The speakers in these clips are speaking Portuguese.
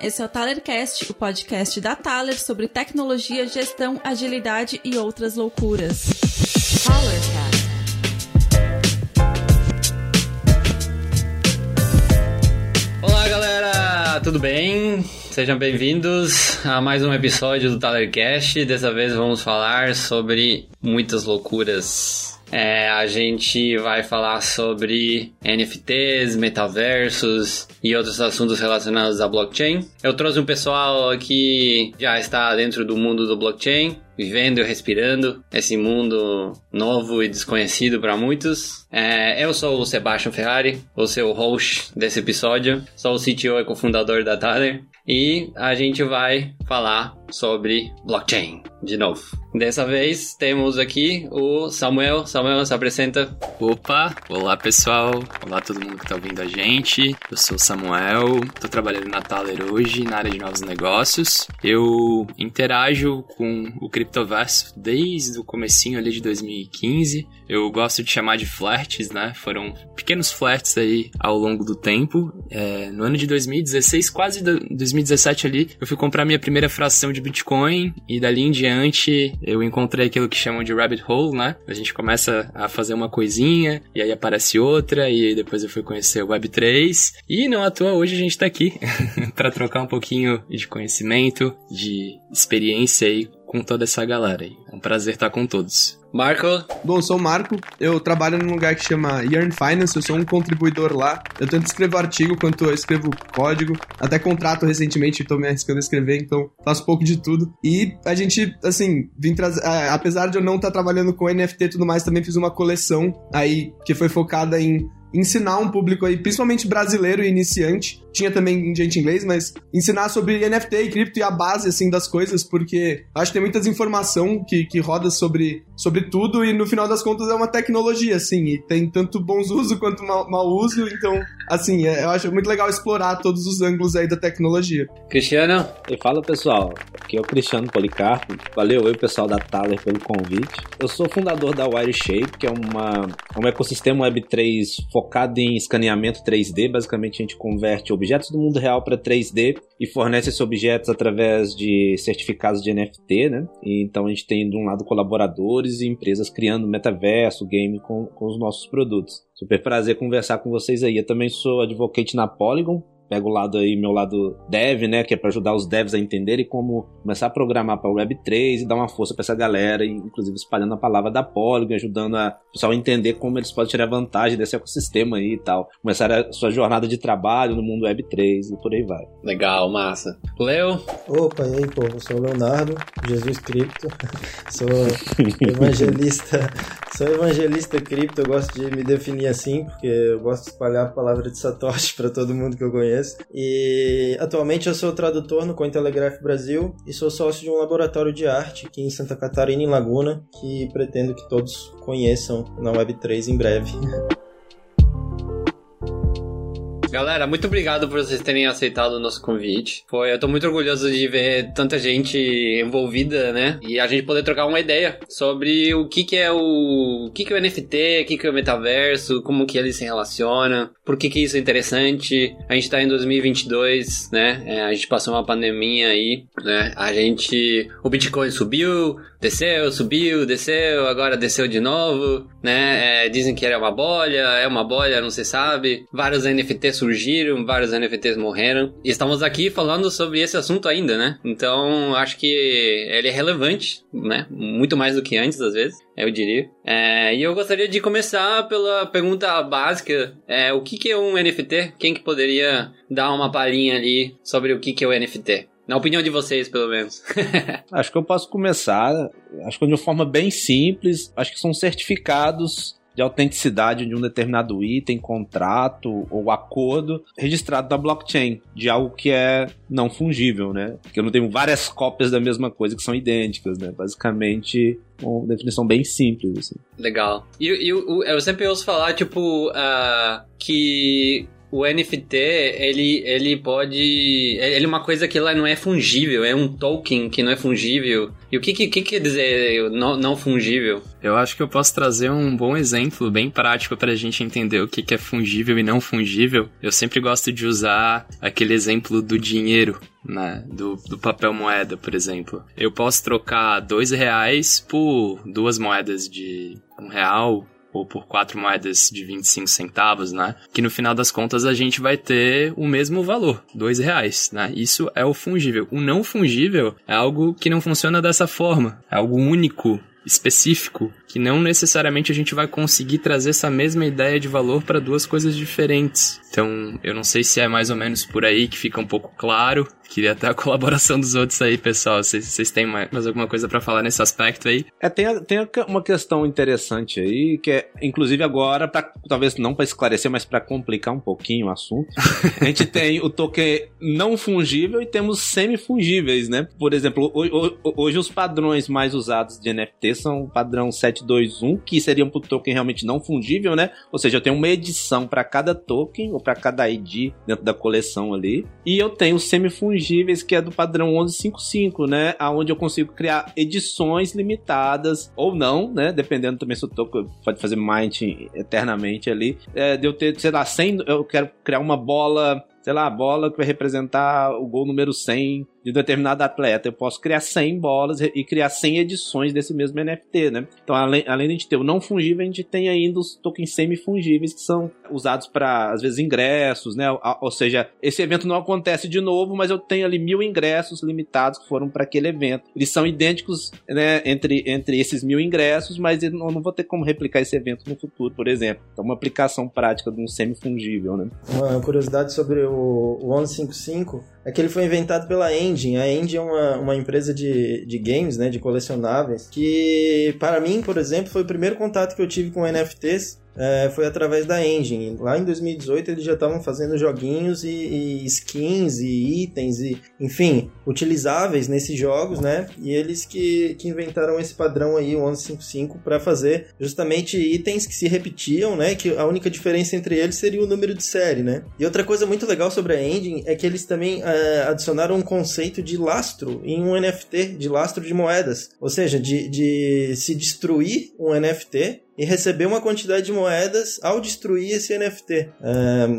esse é o Talercast, o podcast da Taler sobre tecnologia, gestão, agilidade e outras loucuras. Talercast. Olá galera, tudo bem? Sejam bem-vindos a mais um episódio do Talercast. Dessa vez vamos falar sobre muitas loucuras é, a gente vai falar sobre NFTs, metaversos e outros assuntos relacionados à blockchain. Eu trouxe um pessoal que já está dentro do mundo do blockchain, vivendo e respirando esse mundo novo e desconhecido para muitos. É, eu sou o Sebastian Ferrari, o host desse episódio. Sou o CTO e cofundador da Tather. E a gente vai falar sobre blockchain de novo. Dessa vez temos aqui o Samuel. Samuel, se apresenta. Opa, olá pessoal, olá todo mundo que está ouvindo a gente. Eu sou o Samuel, estou trabalhando na Thaler hoje na área de novos negócios. Eu interajo com o Criptoverso desde o comecinho ali de 2015. Eu gosto de chamar de flertes, né? Foram pequenos flertes aí ao longo do tempo. É, no ano de 2016, quase 2017 ali, eu fui comprar minha primeira fração de Bitcoin e dali em diante eu encontrei aquilo que chamam de rabbit hole, né? A gente começa a fazer uma coisinha e aí aparece outra e depois eu fui conhecer o Web3 e não à toa hoje a gente tá aqui para trocar um pouquinho de conhecimento, de experiência aí com toda essa galera aí. É um prazer estar com todos. Marco? Bom, eu sou o Marco, eu trabalho num lugar que chama Yearn Finance, eu sou um contribuidor lá. Eu tanto escrevo artigo quanto eu escrevo código, até contrato recentemente, estou me arriscando a escrever, então faço pouco de tudo. E a gente, assim, vim trazer. Apesar de eu não estar tá trabalhando com NFT e tudo mais, também fiz uma coleção aí que foi focada em ensinar um público aí, principalmente brasileiro e iniciante, tinha também gente inglês, mas ensinar sobre NFT e cripto e a base, assim, das coisas, porque acho que tem muitas informação que, que roda sobre, sobre tudo e no final das contas é uma tecnologia, assim, e tem tanto bons usos quanto mau, mau uso, então, assim, é, eu acho muito legal explorar todos os ângulos aí da tecnologia. Cristiano? E fala, pessoal, aqui é o Cristiano Policarpo, valeu eu, pessoal da Thaler, pelo convite. Eu sou fundador da WireShape, que é uma, um ecossistema Web3 focado em escaneamento 3D, basicamente a gente converte objetos do mundo real para 3D e fornece esses objetos através de certificados de NFT, né? E então a gente tem de um lado colaboradores e empresas criando metaverso, game com, com os nossos produtos. Super prazer conversar com vocês aí. Eu também sou advocate na Polygon, pego o lado aí, meu lado dev, né, que é para ajudar os devs a entenderem como começar a programar para Web3 e dar uma força para essa galera, inclusive espalhando a palavra da Polygon, ajudando a pessoal a entender como eles podem tirar vantagem desse ecossistema aí e tal. Começar a sua jornada de trabalho no mundo Web3 e por aí vai. Legal, massa. Leo? Opa, e aí, eu sou o Leonardo, Jesus Cripto, sou evangelista, sou evangelista cripto, eu gosto de me definir assim, porque eu gosto de espalhar a palavra de Satoshi para todo mundo que eu conheço e atualmente eu sou tradutor no Cointelegraph Brasil e sou sócio de um laboratório de arte aqui em Santa Catarina, em Laguna, que pretendo que todos conheçam na Web3 em breve. Galera, muito obrigado por vocês terem aceitado o nosso convite. Foi, eu tô muito orgulhoso de ver tanta gente envolvida, né? E a gente poder trocar uma ideia sobre o que que é o, o que que é o NFT, o que que é o metaverso, como que ele se relaciona, por que que isso é interessante. A gente tá em 2022, né? É, a gente passou uma pandemia aí, né? A gente, o Bitcoin subiu, desceu, subiu, desceu, agora desceu de novo, né? É, dizem que era uma bolha, é uma bolha, não se sabe. Vários NFTs surgiram, vários NFTs morreram. E estamos aqui falando sobre esse assunto ainda, né? Então, acho que ele é relevante, né? Muito mais do que antes, às vezes, eu diria. É, e eu gostaria de começar pela pergunta básica. É, o que, que é um NFT? Quem que poderia dar uma palhinha ali sobre o que, que é o NFT? Na opinião de vocês, pelo menos. acho que eu posso começar. Acho que de uma forma bem simples. Acho que são certificados de autenticidade de um determinado item, contrato ou acordo registrado na blockchain, de algo que é não fungível, né? Porque eu não tenho várias cópias da mesma coisa que são idênticas, né? Basicamente, uma definição bem simples, assim. Legal. E eu, eu, eu sempre ouço falar, tipo, uh, que o NFT, ele, ele pode. Ele é uma coisa que lá não é fungível, é um token que não é fungível. E o que, que, que quer dizer não, não fungível? Eu acho que eu posso trazer um bom exemplo, bem prático, para a gente entender o que, que é fungível e não fungível. Eu sempre gosto de usar aquele exemplo do dinheiro. Né, do, do papel moeda, por exemplo. Eu posso trocar dois reais por duas moedas de um real, ou por quatro moedas de 25 centavos, né? Que no final das contas a gente vai ter o mesmo valor, dois reais, né? Isso é o fungível. O não fungível é algo que não funciona dessa forma, é algo único, específico, que não necessariamente a gente vai conseguir trazer essa mesma ideia de valor para duas coisas diferentes. Então, eu não sei se é mais ou menos por aí que fica um pouco claro. Queria até a colaboração dos outros aí, pessoal. Vocês, têm mais, mais alguma coisa para falar nesse aspecto aí? É, tem, tem uma questão interessante aí, que é, inclusive agora, pra, talvez não para esclarecer, mas para complicar um pouquinho o assunto. a gente tem o token não fungível e temos semifungíveis, né? Por exemplo, hoje, hoje os padrões mais usados de NFT são o padrão 721, que seriam para o token realmente não fungível, né? Ou seja, eu tenho uma edição para cada token, ou para cada ID dentro da coleção ali. E eu tenho semifungíveis, que é do padrão 1155, né? Aonde eu consigo criar edições limitadas, ou não, né? Dependendo também se o token pode fazer mint eternamente ali. É, de eu ter, sei lá, 100, eu quero criar uma bola sei lá, a bola que vai representar o gol número 100 de determinado atleta. Eu posso criar 100 bolas e criar 100 edições desse mesmo NFT, né? Então, além, além de a gente ter o não fungível, a gente tem ainda os tokens semifungíveis que são usados para, às vezes, ingressos, né? Ou seja, esse evento não acontece de novo, mas eu tenho ali mil ingressos limitados que foram para aquele evento. Eles são idênticos, né, entre, entre esses mil ingressos, mas eu não vou ter como replicar esse evento no futuro, por exemplo. Então, uma aplicação prática de um semifungível, né? Uma curiosidade sobre o, o 1155 é que ele foi inventado pela Engine. A Engine é uma, uma empresa de, de games, né, de colecionáveis, que para mim, por exemplo, foi o primeiro contato que eu tive com NFTs é, foi através da Engine. Lá em 2018 eles já estavam fazendo joguinhos e, e, skins e itens e, enfim, utilizáveis nesses jogos, né? E eles que, que inventaram esse padrão aí, o 1155, para fazer justamente itens que se repetiam, né? Que a única diferença entre eles seria o número de série, né? E outra coisa muito legal sobre a Engine é que eles também é, adicionaram um conceito de lastro em um NFT, de lastro de moedas. Ou seja, de, de se destruir um NFT e receber uma quantidade de moedas ao destruir esse NFT.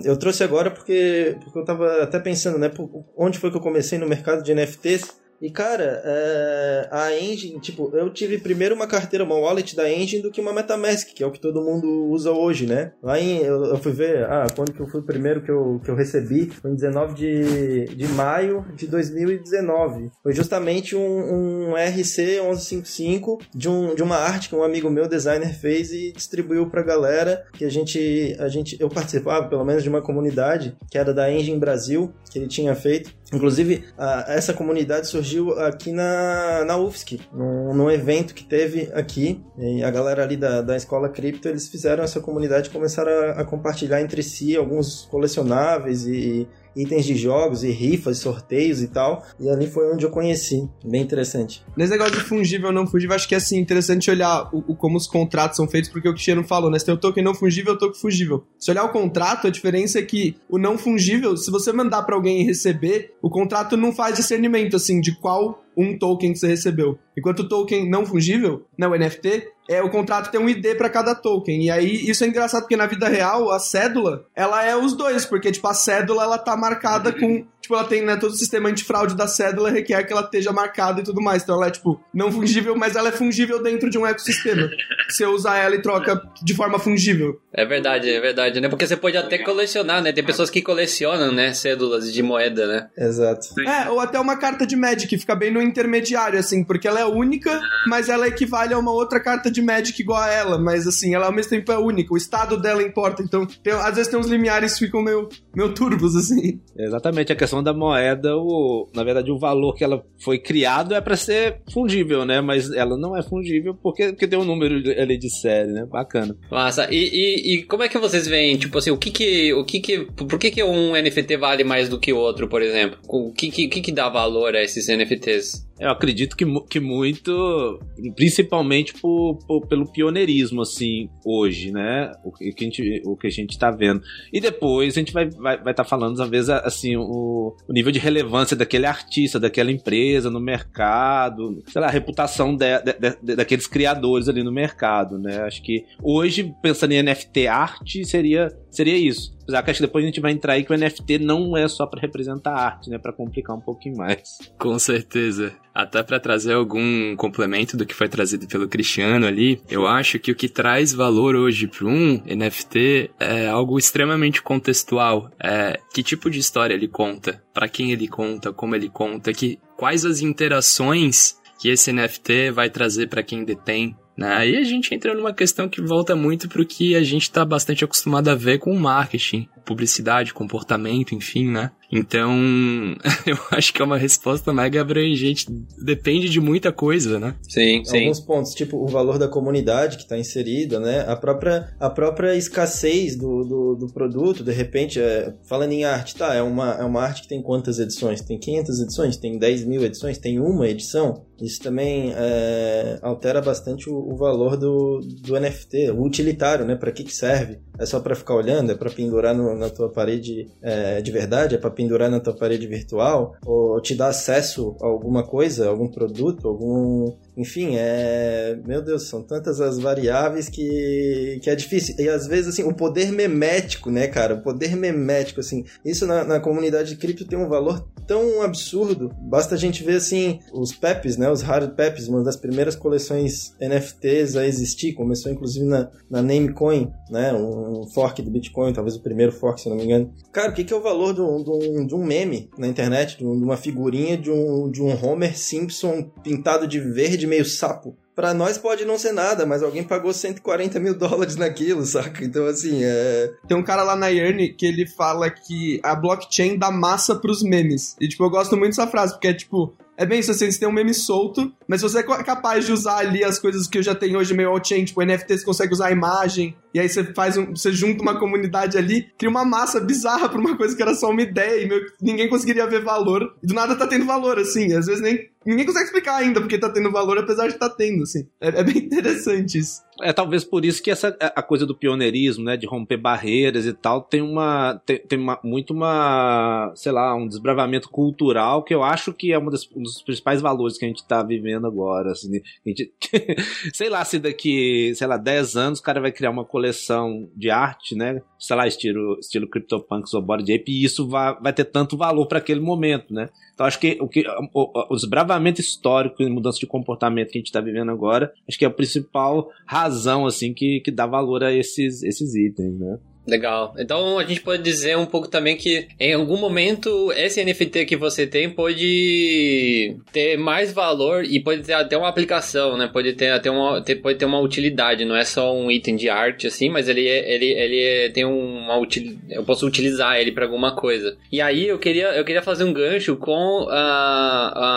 Eu trouxe agora porque, porque eu estava até pensando, né, onde foi que eu comecei no mercado de NFTs e, cara, é, a Engine, tipo, eu tive primeiro uma carteira, uma wallet da Engine do que uma Metamask, que é o que todo mundo usa hoje, né? Lá em, eu, eu fui ver, ah, quando que eu fui o primeiro que eu, que eu recebi, foi em 19 de, de maio de 2019. Foi justamente um, um RC 1155 de, um, de uma arte que um amigo meu, designer, fez e distribuiu pra galera, que a gente, a gente, eu participava, pelo menos, de uma comunidade, que era da Engine Brasil, que ele tinha feito. Inclusive, essa comunidade surgiu aqui na, na UFSC, num, num, evento que teve aqui. E a galera ali da, da escola cripto, eles fizeram essa comunidade e começaram a, a compartilhar entre si alguns colecionáveis e, itens de jogos e rifas, sorteios e tal. E ali foi onde eu conheci. Bem interessante. Nesse negócio de fungível não fungível, acho que é assim, interessante olhar o, o, como os contratos são feitos, porque o Cristiano falou, né? Você tem o token não fungível e o token fungível. Se olhar o contrato, a diferença é que o não fungível, se você mandar para alguém receber, o contrato não faz discernimento, assim, de qual um token que você recebeu. Enquanto o token não fungível, né, o NFT, é o contrato tem um ID para cada token. E aí isso é engraçado porque na vida real a cédula, ela é os dois, porque tipo a cédula ela tá marcada com tipo, ela tem, né, todo o sistema antifraude da cédula requer que ela esteja marcada e tudo mais. Então ela é, tipo, não fungível, mas ela é fungível dentro de um ecossistema. você usa ela e troca de forma fungível. É verdade, é verdade, né? Porque você pode até colecionar, né? Tem pessoas que colecionam, né, cédulas de moeda, né? Exato. É, ou até uma carta de Magic, fica bem no intermediário, assim, porque ela é única, mas ela equivale a uma outra carta de Magic igual a ela, mas assim, ela ao mesmo tempo é única, o estado dela importa, então tem, às vezes tem uns limiares que ficam meio, meio turbos, assim. Exatamente, a questão da moeda, o, na verdade, o valor que ela foi criado é para ser fungível, né? Mas ela não é fungível porque, porque tem um número ali de série, né? Bacana. Massa. E, e, e, como é que vocês veem, tipo assim, o que que, o que que, por que que um NFT vale mais do que o outro, por exemplo? O que que, que, que dá valor a esses NFTs? Eu acredito que, que muito, principalmente por, por, pelo pioneirismo, assim, hoje, né? O que a gente, o que a gente tá vendo. E depois a gente vai estar vai, vai tá falando, às vezes, assim, o, o nível de relevância daquele artista, daquela empresa no mercado, sei lá, a reputação de, de, de, daqueles criadores ali no mercado, né? Acho que hoje, pensando em NFT arte, seria, seria isso. Apesar que acho que depois a gente vai entrar aí que o NFT não é só para representar arte, né? Para complicar um pouquinho mais. Com certeza. Até para trazer algum complemento do que foi trazido pelo Cristiano ali, eu acho que o que traz valor hoje para um NFT é algo extremamente contextual. É que tipo de história ele conta, para quem ele conta, como ele conta, que quais as interações que esse NFT vai trazer para quem detém? Aí a gente entra numa questão que volta muito para o que a gente está bastante acostumado a ver com o marketing, publicidade, comportamento, enfim, né? Então, eu acho que é uma resposta mega abrangente. Depende de muita coisa, né? Sim, sim. Alguns pontos, tipo o valor da comunidade que está inserida, né? A própria, a própria escassez do, do, do produto, de repente, é, falando em arte, tá? É uma, é uma arte que tem quantas edições? Tem 500 edições? Tem 10 mil edições? Tem uma edição? Isso também é, altera bastante o, o, valor do, do NFT, o utilitário, né? Para que, que serve? É só para ficar olhando? É para pendurar no, na tua parede é, de verdade? É para pendurar na tua parede virtual? Ou te dar acesso a alguma coisa, algum produto, algum enfim, é. Meu Deus, são tantas as variáveis que, que é difícil. E às vezes, assim, o poder memético, né, cara? O poder memético, assim. Isso na, na comunidade de cripto tem um valor tão absurdo. Basta a gente ver, assim, os PEPs, né? Os hard PEPs, uma das primeiras coleções NFTs a existir. Começou, inclusive, na, na Namecoin, né? Um fork do Bitcoin, talvez o primeiro fork, se não me engano. Cara, o que, que é o valor de um, de um, de um meme na internet? De, uma figurinha de um, de um Homer Simpson pintado de verde meio sapo. Pra nós pode não ser nada, mas alguém pagou 140 mil dólares naquilo, saca? Então, assim, é. Tem um cara lá na Yearn que ele fala que a blockchain dá massa pros memes. E, tipo, eu gosto muito dessa frase, porque é tipo, é bem isso, assim, você tem um meme solto, mas você é capaz de usar ali as coisas que eu já tenho hoje meio all-chain, tipo, NFT você consegue usar a imagem, e aí você faz um, você junta uma comunidade ali, cria uma massa bizarra pra uma coisa que era só uma ideia e ninguém conseguiria ver valor. E do nada tá tendo valor, assim. Às vezes nem ninguém consegue explicar ainda porque tá tendo valor, apesar de tá tendo, assim. É, é bem interessante isso. É talvez por isso que essa a coisa do pioneirismo, né, de romper barreiras e tal, tem uma tem, tem uma, muito uma, sei lá, um desbravamento cultural que eu acho que é uma das, um dos principais valores que a gente tá vivendo agora, assim, a gente, sei lá, se daqui, sei lá, 10 anos o cara vai criar uma coleção de arte, né, sei lá, estilo, estilo CryptoPunks ou Board Ape, e isso vai, vai ter tanto valor para aquele momento, né? Então acho que o, que o, o desbravamento histórico e mudança de comportamento que a gente está vivendo agora, acho que é a principal razão assim que, que dá valor a esses, esses itens, né? Legal. Então a gente pode dizer um pouco também que em algum momento esse NFT que você tem pode ter mais valor e pode ter até uma aplicação, né? Pode ter até uma, pode ter uma utilidade, não é só um item de arte assim, mas ele é, ele, ele é, tem uma util, eu posso utilizar ele para alguma coisa. E aí eu queria eu queria fazer um gancho com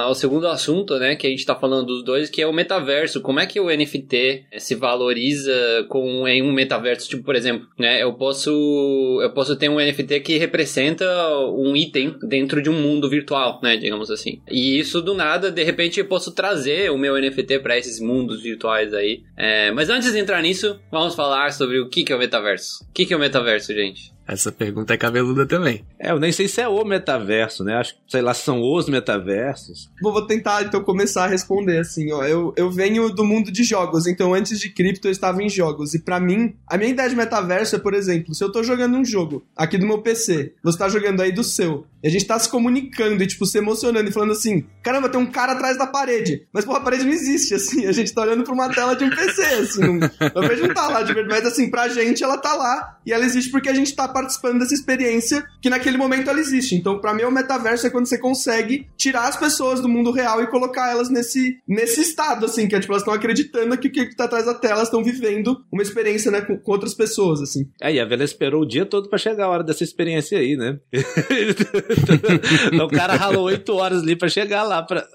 o segundo assunto, né, que a gente tá falando dos dois, que é o metaverso. Como é que o NFT se valoriza com em um metaverso, tipo, por exemplo, né, eu posso posso eu posso ter um NFT que representa um item dentro de um mundo virtual, né, digamos assim. E isso do nada, de repente eu posso trazer o meu NFT para esses mundos virtuais aí. É, mas antes de entrar nisso, vamos falar sobre o que, que é o metaverso. O que, que é o metaverso, gente? Essa pergunta é cabeluda também. É, eu nem sei se é o metaverso, né? Acho que, sei lá, são os metaversos. Bom, vou tentar então começar a responder assim, ó. Eu, eu venho do mundo de jogos, então antes de cripto eu estava em jogos. E para mim, a minha ideia de metaverso é, por exemplo, se eu tô jogando um jogo aqui do meu PC, você tá jogando aí do seu, e a gente tá se comunicando e, tipo, se emocionando e falando assim: caramba, tem um cara atrás da parede. Mas, porra, a parede não existe, assim. A gente tá olhando pra uma tela de um PC, assim. A parede não tá lá de verdade. Mas, assim, pra gente ela tá lá. E ela existe porque a gente tá participando dessa experiência que naquele momento ela existe. Então, pra mim, o metaverso é quando você consegue tirar as pessoas do mundo real e colocar elas nesse, nesse estado, assim, que é, tipo, elas estão acreditando que o que tá atrás da tela, elas estão vivendo uma experiência, né, com, com, outras pessoas, assim. É, e a Vela esperou o dia todo pra chegar a hora dessa experiência aí, né? o cara ralou oito horas ali para chegar lá. Pra...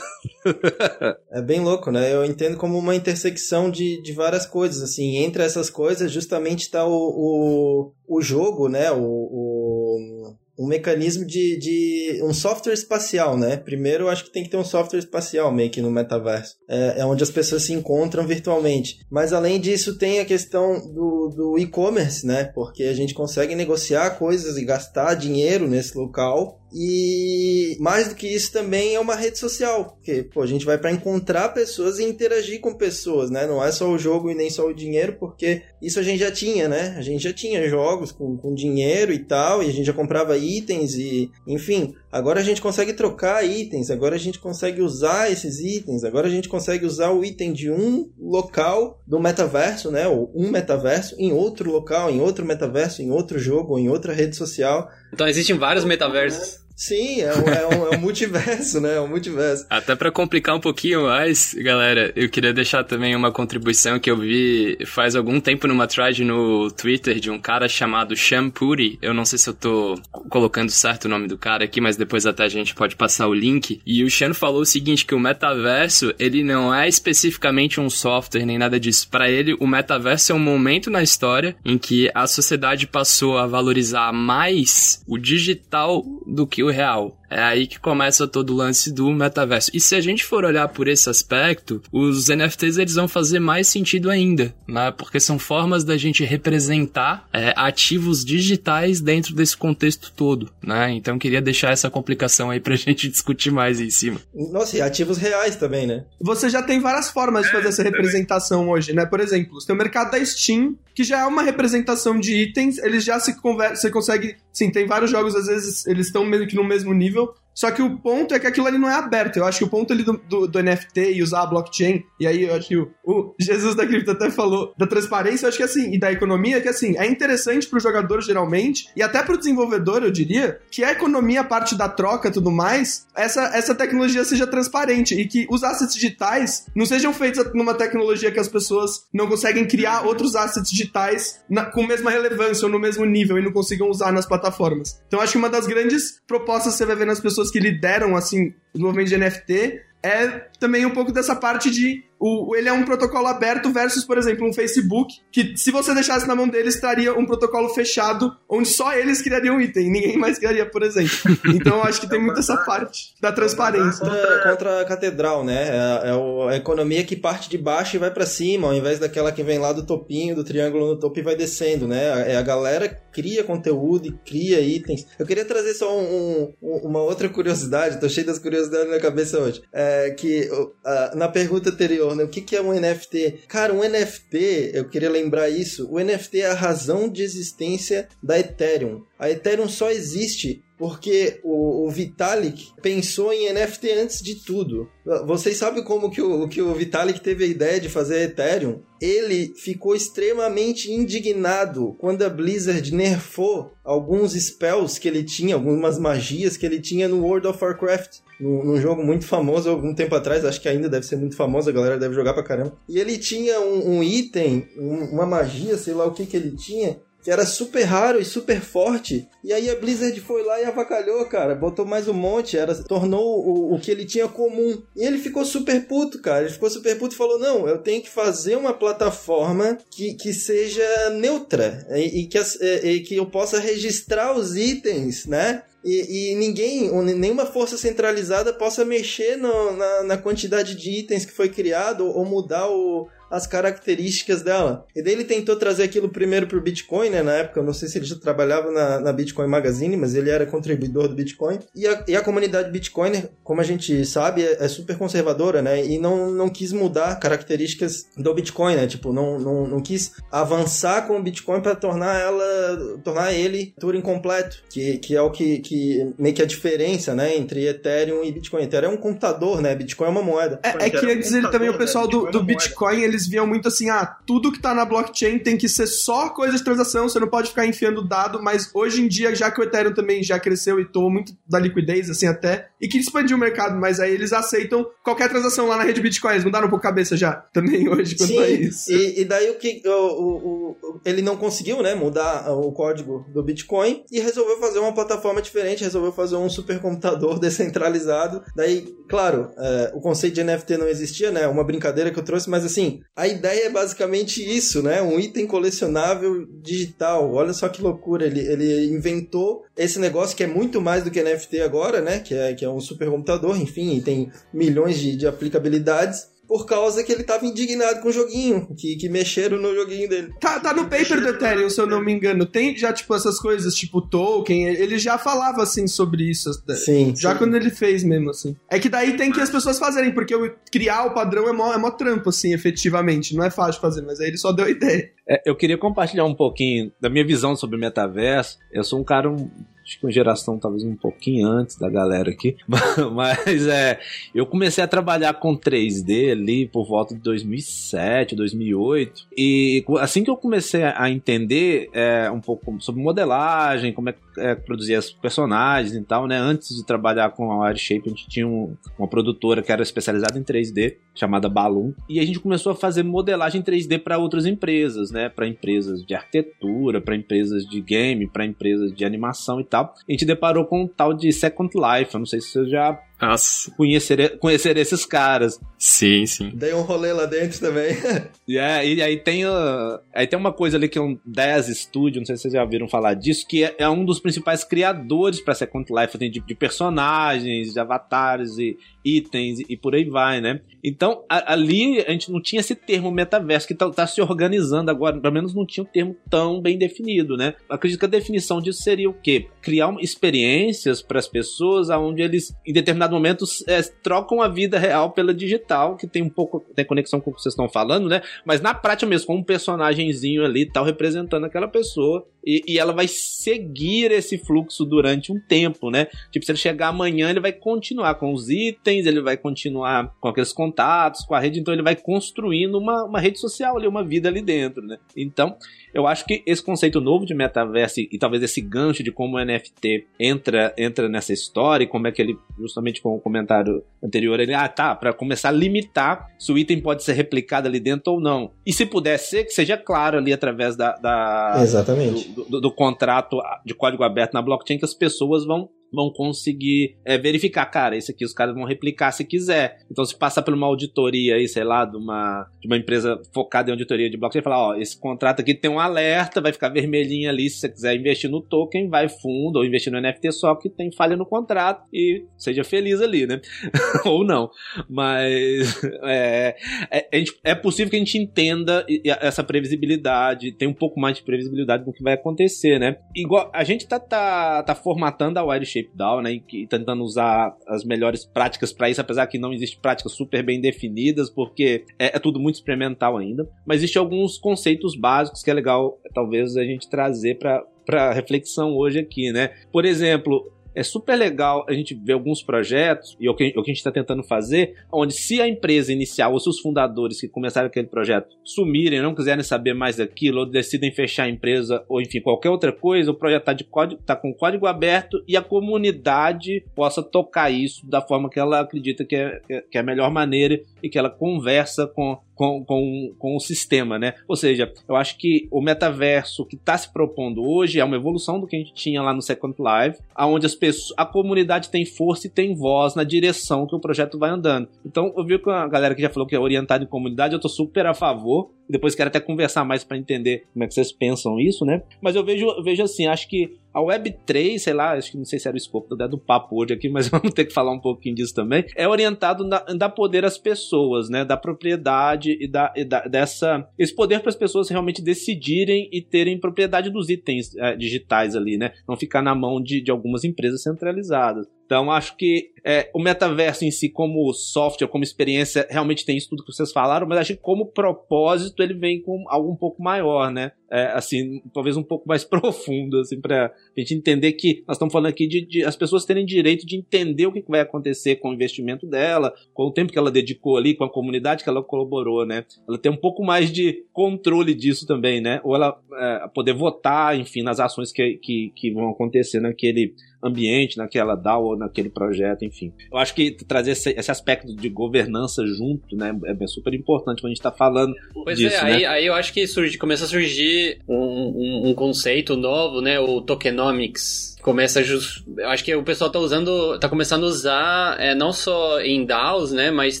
é bem louco, né? Eu entendo como uma intersecção de, de várias coisas, assim. Entre essas coisas, justamente está o, o, o jogo, né? O, o um mecanismo de, de um software espacial, né? Primeiro, eu acho que tem que ter um software espacial meio que no metaverso. É, é onde as pessoas se encontram virtualmente. Mas além disso, tem a questão do, do e-commerce, né? Porque a gente consegue negociar coisas e gastar dinheiro nesse local e mais do que isso também é uma rede social, porque pô, a gente vai para encontrar pessoas e interagir com pessoas, né? Não é só o jogo e nem só o dinheiro, porque isso a gente já tinha, né? A gente já tinha jogos com, com dinheiro e tal, e a gente já comprava itens e, enfim, agora a gente consegue trocar itens, agora a gente consegue usar esses itens, agora a gente consegue usar o item de um local do metaverso, né? Ou um metaverso em outro local, em outro metaverso, em outro jogo, em outra rede social. Então existem vários metaversos. Sim, é um, é um, é um multiverso, né? É um multiverso. Até para complicar um pouquinho mais, galera, eu queria deixar também uma contribuição que eu vi faz algum tempo numa thread no Twitter de um cara chamado Shampuri. Eu não sei se eu tô colocando certo o nome do cara aqui, mas depois até a gente pode passar o link. E o Shan falou o seguinte, que o metaverso, ele não é especificamente um software nem nada disso. Para ele, o metaverso é um momento na história em que a sociedade passou a valorizar mais o digital do que o real. É aí que começa todo o lance do metaverso. E se a gente for olhar por esse aspecto, os NFTs eles vão fazer mais sentido ainda, né? Porque são formas da gente representar é, ativos digitais dentro desse contexto todo, né? Então queria deixar essa complicação aí pra gente discutir mais em cima. Nossa, e ativos reais também, né? Você já tem várias formas de fazer essa representação hoje, né? Por exemplo, você tem o mercado da Steam, que já é uma representação de itens, eles já se conversam, você consegue, sim, tem vários jogos, às vezes eles estão meio que no mesmo nível, só que o ponto é que aquilo ali não é aberto. Eu acho que o ponto ali do, do, do NFT e usar a blockchain, e aí eu acho que o, o Jesus da cripto até falou da transparência, eu acho que assim, e da economia, que assim, é interessante pro jogador geralmente, e até pro desenvolvedor, eu diria, que a economia, a parte da troca e tudo mais, essa, essa tecnologia seja transparente e que os assets digitais não sejam feitos numa tecnologia que as pessoas não conseguem criar outros assets digitais na, com mesma relevância ou no mesmo nível e não consigam usar nas plataformas. Então acho que uma das grandes propostas que você vai ver nas pessoas que lideram assim o movimento de NFT é também um pouco dessa parte de o, ele é um protocolo aberto versus, por exemplo, um Facebook, que se você deixasse na mão deles, estaria um protocolo fechado, onde só eles criariam item, ninguém mais criaria, por exemplo. Então acho que tem muito essa parte da transparência. Contra, contra a catedral, né? É, é, a economia que parte de baixo e vai para cima, ao invés daquela que vem lá do topinho, do triângulo no topo e vai descendo, né? É a galera cria conteúdo e cria itens. Eu queria trazer só um, um, uma outra curiosidade, tô cheio das curiosidades na cabeça hoje. É que uh, na pergunta anterior, né? O que, que é um NFT? Cara, um NFT, eu queria lembrar isso, o NFT é a razão de existência da Ethereum. A Ethereum só existe porque o, o, Vitalik pensou em NFT antes de tudo. Vocês sabem como que o, que o Vitalik teve a ideia de fazer Ethereum? Ele ficou extremamente indignado quando a Blizzard nerfou alguns spells que ele tinha, algumas magias que ele tinha no World of Warcraft num, jogo muito famoso algum tempo atrás, acho que ainda deve ser muito famoso, a galera deve jogar pra caramba. E ele tinha um, um item, um, uma magia, sei lá o que que ele tinha, que era super raro e super forte. E aí a Blizzard foi lá e avacalhou, cara. Botou mais um monte, era, tornou o, o que ele tinha comum. E ele ficou super puto, cara. Ele ficou super puto e falou: Não, eu tenho que fazer uma plataforma que, que seja neutra e, e que, e, que eu possa registrar os itens, né? E, e, ninguém, nenhuma força centralizada possa mexer no, na, na, quantidade de itens que foi criado ou mudar o, as características dela. E daí ele tentou trazer aquilo primeiro pro Bitcoin, né? Na época, eu não sei se ele já trabalhava na, na Bitcoin Magazine, mas ele era contribuidor do Bitcoin. E a, e a comunidade Bitcoin, como a gente sabe, é, é, super conservadora, né? E não, não quis mudar características do Bitcoin, né? Tipo, não, não, não quis avançar com o Bitcoin para tornar ela, tornar ele Turing completo, que, que é o que, que meio que a diferença, né? Entre Ethereum e Bitcoin. Ethereum é um computador, né? Bitcoin é uma moeda. É, é que antes ele também, o pessoal do, do Bitcoin, eles eles viam muito assim, ah, tudo que tá na blockchain tem que ser só coisa de transação, você não pode ficar enfiando dado, mas hoje em dia, já que o Ethereum também já cresceu e tomou muito da liquidez, assim, até, e que expandiu o mercado, mas aí eles aceitam qualquer transação lá na rede Bitcoin, eles mudaram um pouco a cabeça já, também hoje, quanto Sim, a isso. E, e daí o que, o, o, o, ele não conseguiu, né, mudar o código do Bitcoin e resolveu fazer uma plataforma diferente, resolveu fazer um supercomputador descentralizado, daí, claro, é, o conceito de NFT não existia, né, uma brincadeira que eu trouxe, mas assim, A ideia é basicamente isso, né? Um item colecionável digital. Olha só que loucura. Ele, ele inventou esse negócio que é muito mais do que NFT agora, né? Que é, que é um supercomputador, enfim, e tem milhões de, de aplicabilidades por causa que ele tava indignado com o joguinho, que, que mexeram no joguinho dele. Tá, tá no paper do Ethereum, se eu não me engano. Tem já, tipo, essas coisas, tipo, token, ele já falava, assim, sobre isso. Sim. Já sim. quando ele fez mesmo, assim. É que daí tem que as pessoas fazerem, porque eu, criar o padrão é mó, é mó trampo, assim, efetivamente. Não é fácil fazer, mas aí ele só deu a ideia. É, eu queria compartilhar um pouquinho da minha visão sobre o metaverso. Eu sou um cara um, acho que uma geração talvez um pouquinho antes da galera aqui, mas é, eu comecei a trabalhar com 3D ali por volta de 2007, 2008, e assim que eu comecei a entender é, um pouco sobre modelagem, como é que é, produzir as personagens e tal, né, antes de trabalhar com a Wireshape, a gente tinha um, uma produtora que era especializada em 3D, chamada Balloon, e a gente começou a fazer modelagem 3D para outras empresas, né, para empresas de arquitetura, para empresas de game, para empresas de animação e tal. A gente deparou com um tal de Second Life, eu não sei se você já Nossa. conhecer, conhecer esses caras. Sim, sim. Dei um rolê lá dentro também. E, é, e aí tem uh, aí tem uma coisa ali que é um 10 Studio, não sei se vocês já viram falar disso, que é, é um dos principais criadores para Second Life, assim, de, de, personagens, de avatares e itens e, por aí vai, né? Então, a, ali a gente não tinha esse termo metaverso que tá, tá, se organizando agora, pelo menos não tinha um termo tão bem definido, né? Acredito que a definição disso seria o quê? Criar experiências para as pessoas aonde eles, em determinado momento, é, trocam a vida real pela digital, que tem um pouco, tem conexão com o que vocês estão falando, né? Mas na prática mesmo, com um personagemzinho ali tal, representando aquela pessoa. E, e, ela vai seguir esse fluxo durante um tempo, né? Tipo, se ele chegar amanhã, ele vai continuar com os itens, ele vai continuar com aqueles contatos, com a rede, então ele vai construindo uma, uma rede social ali, uma vida ali dentro, né? Então, eu acho que esse conceito novo de metaverso e, e talvez esse gancho de como o NFT entra, entra nessa história e como é que ele, justamente com o comentário anterior, ele, ah, tá, para começar a limitar se o item pode ser replicado ali dentro ou não. E se puder ser, que seja claro ali através da. da Exatamente. Do, do, do contrato de código aberto na blockchain que as pessoas vão vão conseguir é, verificar, cara, isso aqui os caras vão replicar se quiser. Então, se passar por uma auditoria aí, sei lá, de uma, de uma empresa focada em auditoria de blockchain, falar, ó, esse contrato aqui tem um alerta, vai ficar vermelhinho ali, se você quiser investir no token, vai fundo, ou investir no NFT só que tem falha no contrato e seja feliz ali, né? ou não. Mas é, é, é, possível que a gente entenda essa previsibilidade, tem um pouco mais de previsibilidade do que vai acontecer, né? Igual, a gente tá, tá, tá formatando a Wireshape DAO, né, e tentando usar as melhores práticas para isso, apesar que não existe práticas super bem definidas, porque é, é tudo muito experimental ainda. Mas existem alguns conceitos básicos que é legal, talvez, a gente trazer para reflexão hoje aqui, né? Por exemplo, é super legal a gente ver alguns projetos, e o que, o que a gente está tentando fazer, onde se a empresa inicial ou se os fundadores que começaram aquele projeto sumirem, não quiserem saber mais daquilo, ou decidem fechar a empresa, ou enfim, qualquer outra coisa, o projeto está tá com código aberto e a comunidade possa tocar isso da forma que ela acredita que é, que é a melhor maneira e que ela conversa com com, com, com o sistema, né? Ou seja, eu acho que o metaverso que está se propondo hoje é uma evolução do que a gente tinha lá no Second Life, aonde as pessoas, a comunidade tem força e tem voz na direção que o projeto vai andando. Então, eu vi com a galera que já falou que é orientada em comunidade, eu tô super a favor. Depois quero até conversar mais para entender como é que vocês pensam isso, né? Mas eu vejo, vejo assim, acho que a Web3, sei lá, acho que não sei se era o escopo do papo hoje aqui, mas vamos ter que falar um pouquinho disso também. É orientado na, dar poder às pessoas, né? Da propriedade e, da, e da, dessa. Esse poder para as pessoas realmente decidirem e terem propriedade dos itens é, digitais ali, né? Não ficar na mão de, de algumas empresas centralizadas. Então, acho que é, o metaverso em si, como software, como experiência, realmente tem isso tudo que vocês falaram, mas acho que como propósito ele vem com algo um pouco maior, né? É, assim, talvez um pouco mais profundo, assim, pra gente entender que nós estamos falando aqui de, de, as pessoas terem direito de entender o que vai acontecer com o investimento dela, com o tempo que ela dedicou ali, com a comunidade que ela colaborou, né? Ela tem um pouco mais de controle disso também, né? Ou ela é, poder votar, enfim, nas ações que, que, que vão acontecer naquele ambiente, naquela DAO ou naquele projeto, enfim. Eu acho que trazer esse, esse aspecto de governança junto, né, é, super importante quando a gente está falando pois disso, é, né? aí, aí eu acho que surge, começa a surgir um, um, um conceito novo, né, o tokenomics, começa just... acho que o pessoal tá usando, tá começando a usar é, não só em DAOs, né, mas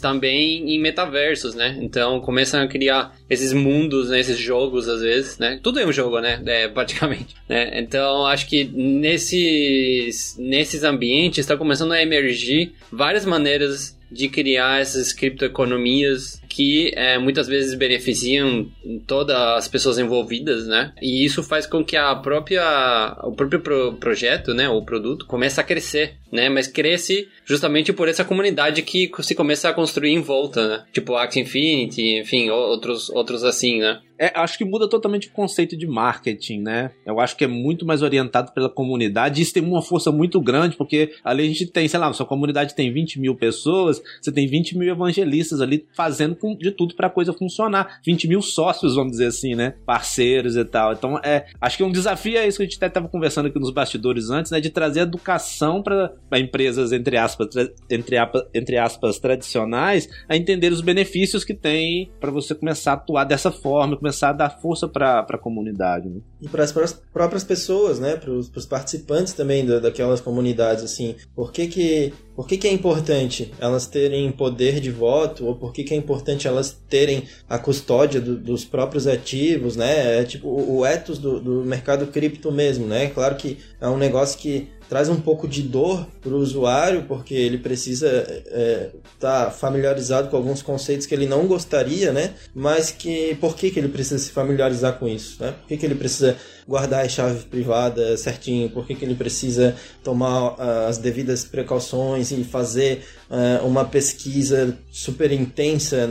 também em metaversos, né? Então começam a criar esses mundos, né, esses jogos às vezes, né? Tudo é um jogo, né? É, praticamente, né? Então acho que nesses nesses ambientes está começando a emergir várias maneiras de criar essas criptoeconomias que é, muitas vezes beneficiam todas as pessoas envolvidas, né? E isso faz com que a própria o próprio pro projeto, né, o produto comece a crescer, né? Mas cresce justamente por essa comunidade que se começa a construir em volta, né? Tipo Axie Infinity, enfim, outros outros assim, né? É, acho que muda totalmente o conceito de marketing, né? Eu acho que é muito mais orientado pela comunidade. Isso tem uma força muito grande, porque ali a gente tem, sei lá, sua comunidade tem 20 mil pessoas, você tem 20 mil evangelistas ali fazendo de tudo para a coisa funcionar. 20 mil sócios, vamos dizer assim, né? Parceiros e tal. Então, é, acho que um desafio é isso que a gente até estava conversando aqui nos bastidores antes, né? De trazer educação para empresas, entre aspas, entre, entre aspas, tradicionais, a entender os benefícios que tem para você começar a atuar dessa forma, começar a dar força para a comunidade. Né? E para as próprias pessoas, né? para os participantes também da, daquelas comunidades. assim Por que, que, por que, que é importante elas terem poder de voto? Ou por que, que é importante elas terem a custódia do, dos próprios ativos? Né? É tipo o, ethos do, do mercado cripto mesmo. Né? Claro que é um negócio que traz um pouco de dor para o usuário, porque ele precisa estar é, tá familiarizado com alguns conceitos que ele não gostaria, né? Mas que por que, que ele precisa se familiarizar com isso, né? Por que, que ele precisa guardar a chave privada certinho? Por que, que ele precisa tomar uh, as devidas precauções e fazer uh, uma pesquisa super intensa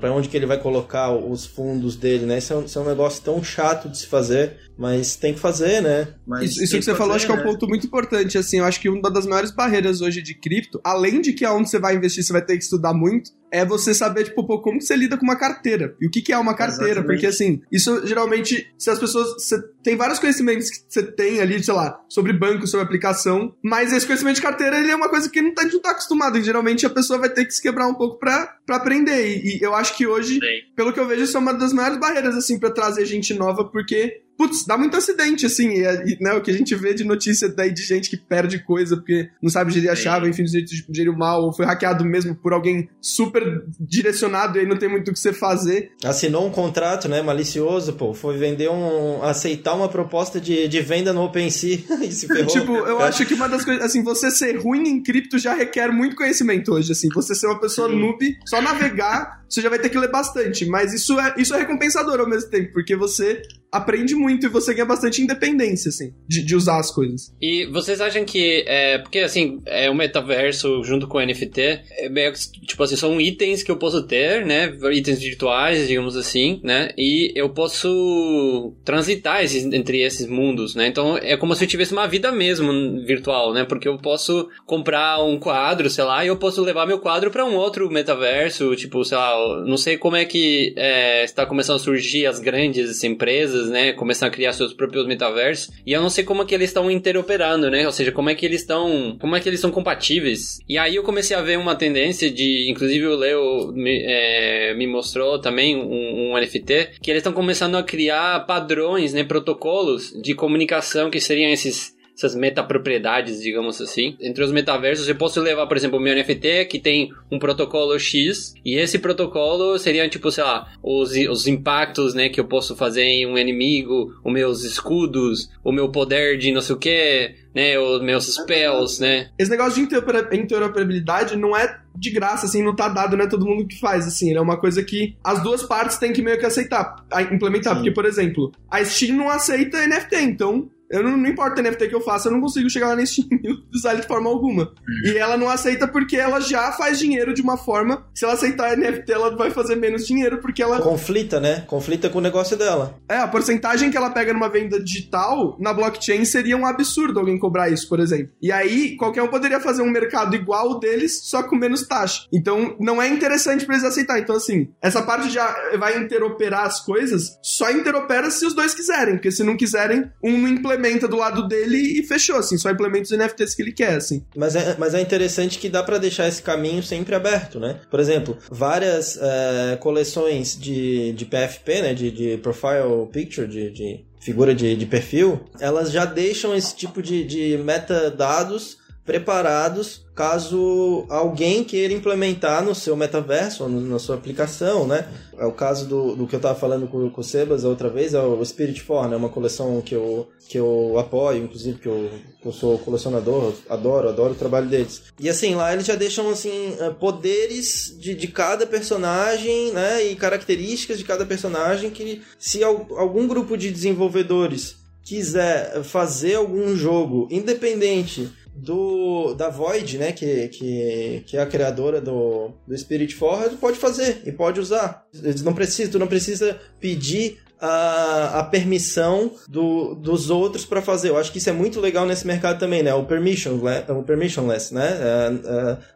para onde que ele vai colocar os fundos dele, né? Isso é, um, isso é um negócio tão chato de se fazer mas tem que fazer, né? Mas isso, isso que, que você fazer, falou, acho que é um né? ponto muito importante. Assim, eu acho que uma das maiores barreiras hoje de cripto, além de que aonde você vai investir você vai ter que estudar muito, é você saber, tipo, pô, como você lida com uma carteira. E o que, que é uma carteira? Exatamente. Porque, assim, isso geralmente, se as pessoas. Você tem vários conhecimentos que você tem ali, sei lá, sobre banco, sobre aplicação, mas esse conhecimento de carteira, ele é uma coisa que não tá, não tá acostumado. E geralmente a pessoa vai ter que se quebrar um pouco pra, pra aprender. E, e eu acho que hoje, Sim. pelo que eu vejo, isso é uma das maiores barreiras, assim, para trazer gente nova, porque putz, dá muito acidente, assim, e, né, o que a gente vê de notícia daí de gente que perde coisa porque não sabe gerir a chave, enfim, geriu mal, ou foi hackeado mesmo por alguém super direcionado e aí não tem muito o que você fazer. Assinou um contrato, né, malicioso, pô, foi vender um, aceitar uma proposta de, de venda no OpenSea e se ferrou. tipo, eu acho que uma das coisas, assim, você ser ruim em cripto já requer muito conhecimento hoje, assim, você ser uma pessoa Sim. noob, só navegar você já vai ter que ler bastante. Mas isso é, isso é recompensador ao mesmo tempo, porque você aprende muito e você ganha bastante independência, assim, de, de usar as coisas. E vocês acham que. É, porque, assim, é o metaverso junto com o NFT, é meio, tipo assim, são itens que eu posso ter, né? Itens virtuais, digamos assim, né? E eu posso transitar esses, entre esses mundos, né? Então é como se eu tivesse uma vida mesmo virtual, né? Porque eu posso comprar um quadro, sei lá, e eu posso levar meu quadro para um outro metaverso, tipo, sei lá, não sei como é que é, está começando a surgir as grandes empresas, né? Começando a criar seus próprios metaversos. E eu não sei como é que eles estão interoperando, né? Ou seja, como é que eles estão. Como é que eles são compatíveis. E aí eu comecei a ver uma tendência de. Inclusive o Leo me, é, me mostrou também um, um NFT, que eles estão começando a criar padrões, né? Protocolos de comunicação que seriam esses essas metapropriedades, digamos assim. Entre os metaversos, eu posso levar, por exemplo, o meu NFT, que tem um protocolo X, e esse protocolo seria, tipo, sei lá, os, os impactos, né, que eu posso fazer em um inimigo, os meus escudos, o meu poder de não sei o que, né, os meus spells, né. Esse negócio de interoperabilidade não é de graça, assim, não tá dado, não é todo mundo que faz, assim, é uma coisa que as duas partes têm que meio que aceitar, implementar, Sim. porque, por exemplo, a Steam não aceita NFT, então eu não, não importa o NFT que eu faça, eu não consigo chegar lá nesse e usar ele de forma alguma. Uhum. E ela não aceita porque ela já faz dinheiro de uma forma. Se ela aceitar NFT, ela vai fazer menos dinheiro porque ela. Conflita, né? Conflita com o negócio dela. É, a porcentagem que ela pega numa venda digital na blockchain seria um absurdo alguém cobrar isso, por exemplo. E aí, qualquer um poderia fazer um mercado igual o deles, só com menos taxa. Então, não é interessante pra eles aceitar. Então, assim, essa parte já vai interoperar as coisas, só interopera se os dois quiserem, porque se não quiserem, um não implementa implementa do lado dele e fechou, assim, só implementa os NFTs que ele quer, assim. Mas é, mas é interessante que dá para deixar esse caminho sempre aberto, né? Por exemplo, várias é, coleções de, de PFP, né, de, de Profile Picture, de, de figura de, de perfil, elas já deixam esse tipo de, de metadados preparados caso alguém queira implementar no seu metaverso, ou na sua aplicação, né? É o caso do, do que eu estava falando com, com o Sebas a outra vez, é o Spirit 4, né? Uma coleção que eu, que eu apoio, inclusive que eu, que eu sou colecionador, adoro, adoro o trabalho deles. E assim, lá eles já deixam assim eh, poderes de, de cada personagem, né? E características de cada personagem que se algum grupo de desenvolvedores quiser fazer algum jogo independente do da Void, né, que, que, que é a criadora do, do Spirit Forward, pode fazer e pode usar. Eles não precisam, tu não precisa pedir a, a permissão do, dos outros para fazer. Eu acho que isso é muito legal nesse mercado também, né? O permissionless, o permissionless né?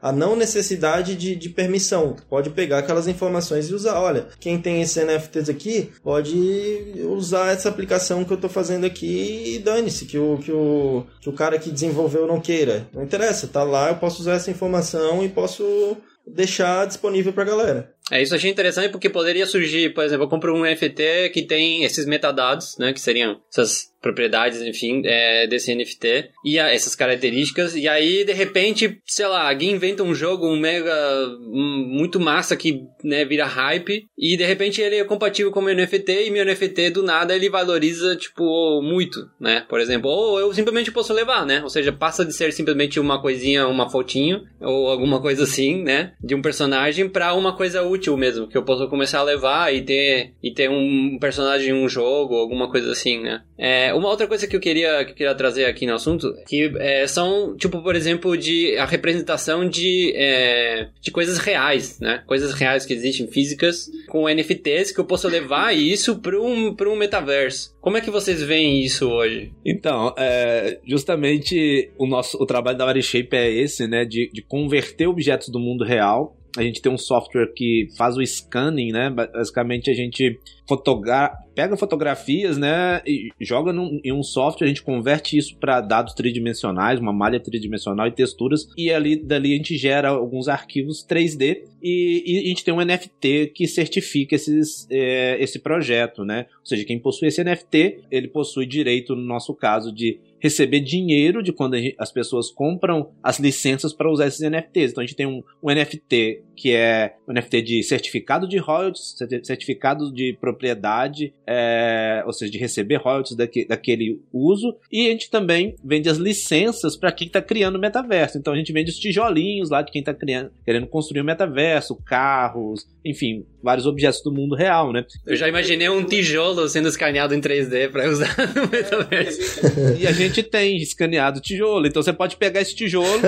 A, a, a não necessidade de, de permissão. Pode pegar aquelas informações e usar. Olha, quem tem esse NFTs aqui pode usar essa aplicação que eu estou fazendo aqui e dane-se que o, que, o, que o cara que desenvolveu não queira. Não interessa, tá lá, eu posso usar essa informação e posso deixar disponível para a galera. É, isso eu achei interessante porque poderia surgir, por exemplo, eu compro um NFT que tem esses metadados, né, que seriam essas propriedades, enfim, é, desse NFT e a, essas características, e aí, de repente, sei lá, alguém inventa um jogo, um mega, um, muito massa que, né, vira hype, e de repente ele é compatível com o meu NFT, e meu NFT, do nada, ele valoriza, tipo, muito, né, por exemplo, ou eu simplesmente posso levar, né, ou seja, passa de ser simplesmente uma coisinha, uma fotinho, ou alguma coisa assim, né, de um personagem, para uma coisa útil mesmo, que eu posso começar a levar e ter, e ter um personagem em um jogo, alguma coisa assim, né. É, uma outra coisa que eu queria, que eu queria trazer aqui no assunto, que é, são, tipo, por exemplo, de a representação de, é, de coisas reais, né? Coisas reais que existem, físicas, com NFTs, que eu posso levar isso para um, um metaverso. Como é que vocês veem isso hoje? Então, é, justamente o nosso o trabalho da Warishape é esse, né? De, de converter objetos do mundo real a gente tem um software que faz o scanning, né? Basicamente a gente fotogra pega fotografias, né, e joga num, em um software, a gente converte isso para dados tridimensionais, uma malha tridimensional e texturas, e ali dali a gente gera alguns arquivos 3D e, e a gente tem um NFT que certifica esses, é, esse projeto, né? Ou seja, quem possui esse NFT, ele possui direito, no nosso caso, de receber dinheiro de quando gente, as pessoas compram as licenças para usar esses NFTs. Então a gente tem um, um NFT que é um NFT de certificado de royalties, certificado de propriedade, é, ou seja, de receber royalties daque, daquele uso, e a gente também vende as licenças para quem está criando o metaverso. Então a gente vende os tijolinhos lá de quem está querendo construir o metaverso, carros, enfim, vários objetos do mundo real, né? Eu já imaginei um tijolo sendo escaneado em 3D para usar no metaverso. e a gente tem escaneado tijolo, então você pode pegar esse tijolo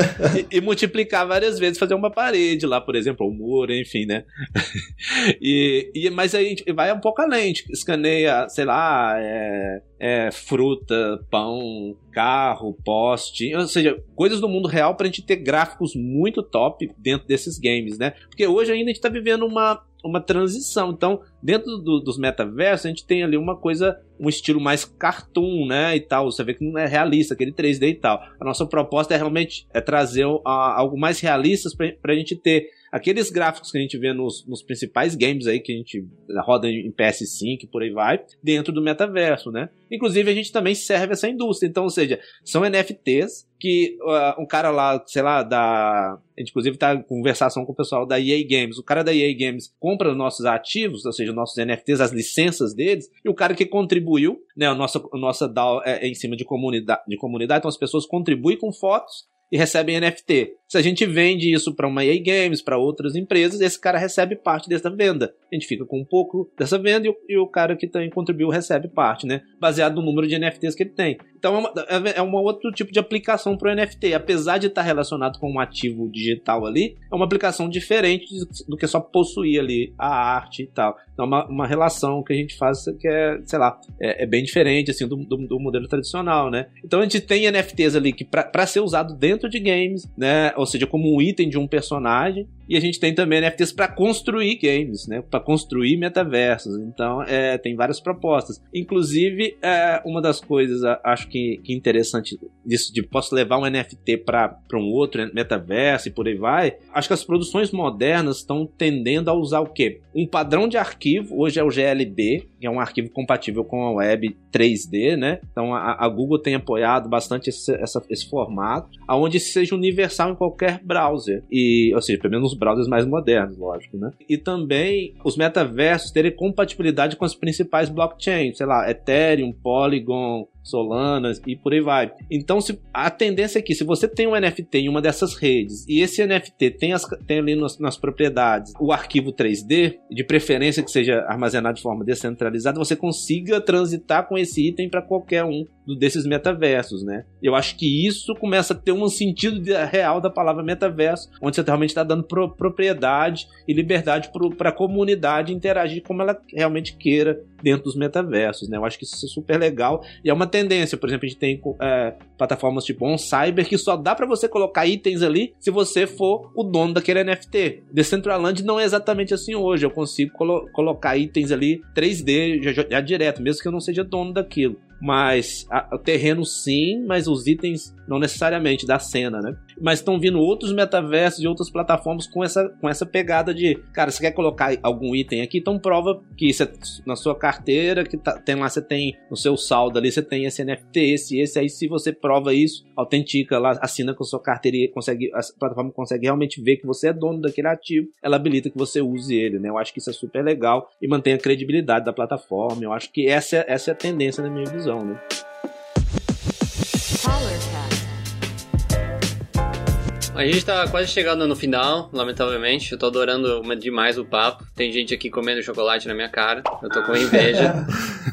e, e multiplicar várias vezes, fazer uma parede lá, por exemplo, um muro, enfim, né? e, e, mas aí vai um pouco além, escaneia, sei lá, é, é, fruta, pão, carro, poste, ou seja, coisas do mundo real para a gente ter gráficos muito top dentro desses games, né? Porque hoje ainda a gente está vivendo uma, uma transição. Então, dentro do, dos metaversos, a gente tem ali uma coisa, um estilo mais cartoon, né? E tal. Você vê que não é realista, aquele 3D e tal. A nossa proposta é realmente é trazer a, algo mais realista para a gente ter aqueles gráficos que a gente vê nos, nos, principais games aí, que a gente roda em PS5 e por aí vai, dentro do metaverso, né? Inclusive, a gente também serve essa indústria. Então, ou seja, são NFTs que uh, um cara lá, sei lá, da. A gente, inclusive, tá em conversação com o pessoal da EA Games. O cara da EA Games compra nossos ativos, ou seja, nossos NFTs, as licenças deles, e o cara que contribuiu, né? A nossa, a nossa DAO é, é em cima de comunidade, de comunidade, então as pessoas contribuem com fotos e recebem NFT. Se a gente vende isso para uma EA Games, para outras empresas, esse cara recebe parte dessa venda. A gente fica com um pouco dessa venda e o, e o cara que também contribuiu recebe parte, né? Baseado no número de NFTs que ele tem. Então é, uma, é, é um outro tipo de aplicação para o NFT. Apesar de estar relacionado com um ativo digital ali, é uma aplicação diferente do que só possuir ali a arte e tal. Então é uma, uma relação que a gente faz que é, sei lá, é, é bem diferente assim do, do, do, modelo tradicional, né? Então a gente tem NFTs ali que para ser usado dentro de games, né? Ou seja, como um item de um personagem, E a gente tem também NFTs para construir games, né? Para construir metaversos. Então, é, tem várias propostas. Inclusive, é, uma das coisas, acho que, que interessante disso, de posso levar um NFT para um outro metaverso e por aí vai. Acho que as produções modernas estão tendendo a usar o quê? Um padrão de arquivo, hoje é o GLB, que é um arquivo compatível com a web 3D, né? Então a, a Google tem apoiado bastante esse, essa, esse formato, aonde seja universal em qualquer browser. E, ou seja, pelo menos nos browsers mais modernos, lógico, né? E também os metaversos terem compatibilidade com as principais blockchains, sei lá, Ethereum, Polygon, Solanas e por aí vai. Então, se, a tendência é que se você tem um NFT em uma dessas redes e esse NFT tem, as, tem ali nas, nas propriedades o arquivo 3D, de preferência que seja armazenado de forma descentralizada, você consiga transitar com esse item para qualquer um desses metaversos, né? Eu acho que isso começa a ter um sentido real da palavra metaverso, onde você realmente está dando pro, propriedade e liberdade para a comunidade interagir como ela realmente queira dentro dos metaversos, né? Eu acho que isso é super legal e é uma tendência. Por exemplo, a gente tem é, plataformas tipo OnCyber que só dá para você colocar itens ali se você for o dono daquele NFT. Decentraland não é exatamente assim hoje. Eu consigo colo colocar itens ali 3D já, já, direto, mesmo que eu não seja dono daquilo mas o terreno sim, mas os itens não necessariamente da cena, né? Mas estão vindo outros metaversos de outras plataformas com essa, com essa pegada de, cara, você quer colocar algum item aqui, então prova que é na sua carteira, que tá, tem lá, você tem no seu saldo ali, você tem esse NFT, esse, esse, aí se você prova isso, autentica lá, assina com a sua carteira e consegue, a plataforma consegue realmente ver que você é dono daquele ativo, ela habilita que você use ele, né? Eu acho que isso é super legal e mantém a credibilidade da plataforma, eu acho que essa, essa é a tendência na minha visão né? A gente tá quase chegando no final, lamentavelmente. Eu tô adorando demais o papo. Tem gente aqui comendo chocolate na minha cara. Eu tô com inveja.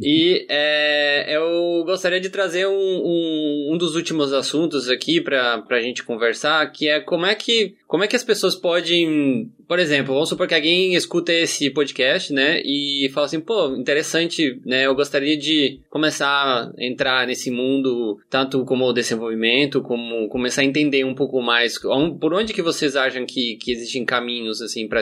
e é, eu gostaria de trazer um, um, um, dos últimos assuntos aqui pra, pra gente conversar, que é como é que, como é que as pessoas podem por exemplo, vamos supor que alguém escuta esse podcast, né, e fala assim, pô, interessante, né, eu gostaria de começar a entrar nesse mundo, tanto como desenvolvimento, como começar a entender um pouco mais, por onde que vocês acham que, que existem caminhos, assim, para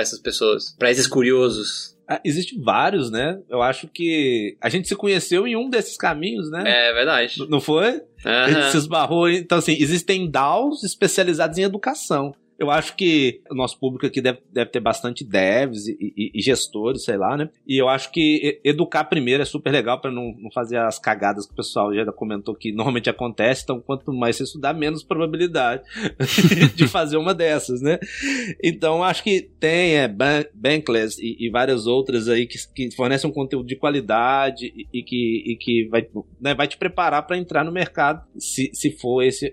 essas pessoas, para esses curiosos? Ah, Existem vários, né? Eu acho que a gente se conheceu em um desses caminhos, né? É verdade. Não foi? Uhum. A gente se esbarrou. Então, assim, existem DAOs especializados em educação. Eu acho que o nosso público aqui deve, deve ter bastante devs e, e, e gestores, sei lá, né? E eu acho que educar primeiro é super legal para não, não fazer as cagadas que o pessoal já comentou que normalmente acontece. Então, quanto mais você estudar, menos probabilidade de fazer uma dessas, né? Então, acho que tem é, Bankless e, e várias outras aí que, que fornecem um conteúdo de qualidade e, que, e que vai, né, vai te preparar para entrar no mercado se, se for esse,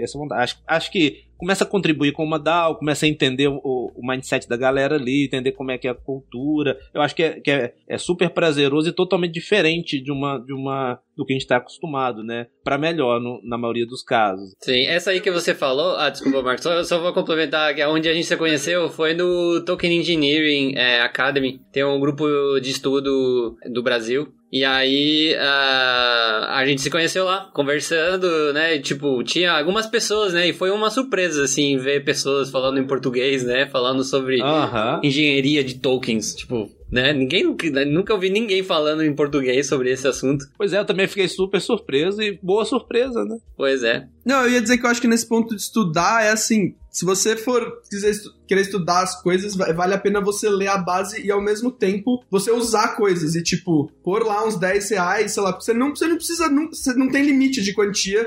essa vontade. Acho, acho que começa a contribuir com uma DAO, começa a entender o, o, mindset da galera ali, entender como é que é a cultura. Eu acho que é, que é, é super prazeroso e totalmente diferente de uma, de uma do que a gente está acostumado, né? Para melhor, no, na maioria dos casos. Sim, essa aí que você falou, ah, desculpa, Marcos, só, só vou complementar que onde a gente se conheceu foi no Token Engineering é, Academy. Tem um grupo de estudo do Brasil e aí uh, a gente se conheceu lá, conversando, né? tipo, tinha algumas pessoas, né? E foi uma surpresa, assim, ver pessoas falando em português, né? Falando sobre uh -huh. engenharia de tokens. Tipo, né? Ninguém nunca ouvi ninguém falando em português sobre esse assunto. Pois é, eu também fiquei super surpreso e boa surpresa, né? Pois é. Não, eu ia dizer que eu acho que nesse ponto de estudar é assim, se você for quiser estu querer estudar as coisas, vale a pena você ler a base e ao mesmo tempo você usar coisas e tipo, pôr lá uns 10 reais, sei lá, você não, você não precisa, não, você não tem limite de quantia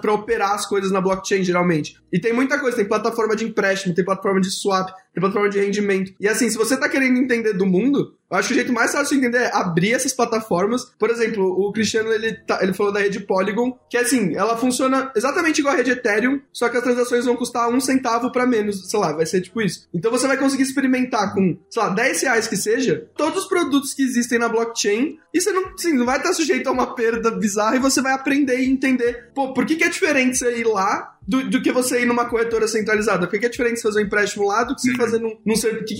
para operar as coisas na blockchain, geralmente. E tem muita coisa, tem plataforma de empréstimo, tem plataforma de swap, tem plataforma de rendimento. E assim, se você tá querendo entender do mundo, eu acho que o jeito mais fácil de entender é abrir essas plataformas. Por exemplo, o Cristiano, ele, tá, ele falou da rede Polygon, que assim, ela funciona exatamente igual a rede Ethereum, só que as transações vão custar um centavo para menos, sei lá, vai ser tipo isso. Então você vai conseguir experimentar com, sei lá, 10 reais que seja, todos os produtos que existem na blockchain, e você não, assim, não vai estar sujeito a uma perda bizarra e você vai aprender e entender, pô, por que, que é diferente você ir lá do, do, que você ir numa corretora centralizada. Porque é diferente você fazer um empréstimo lá do que você uhum. fazer num, num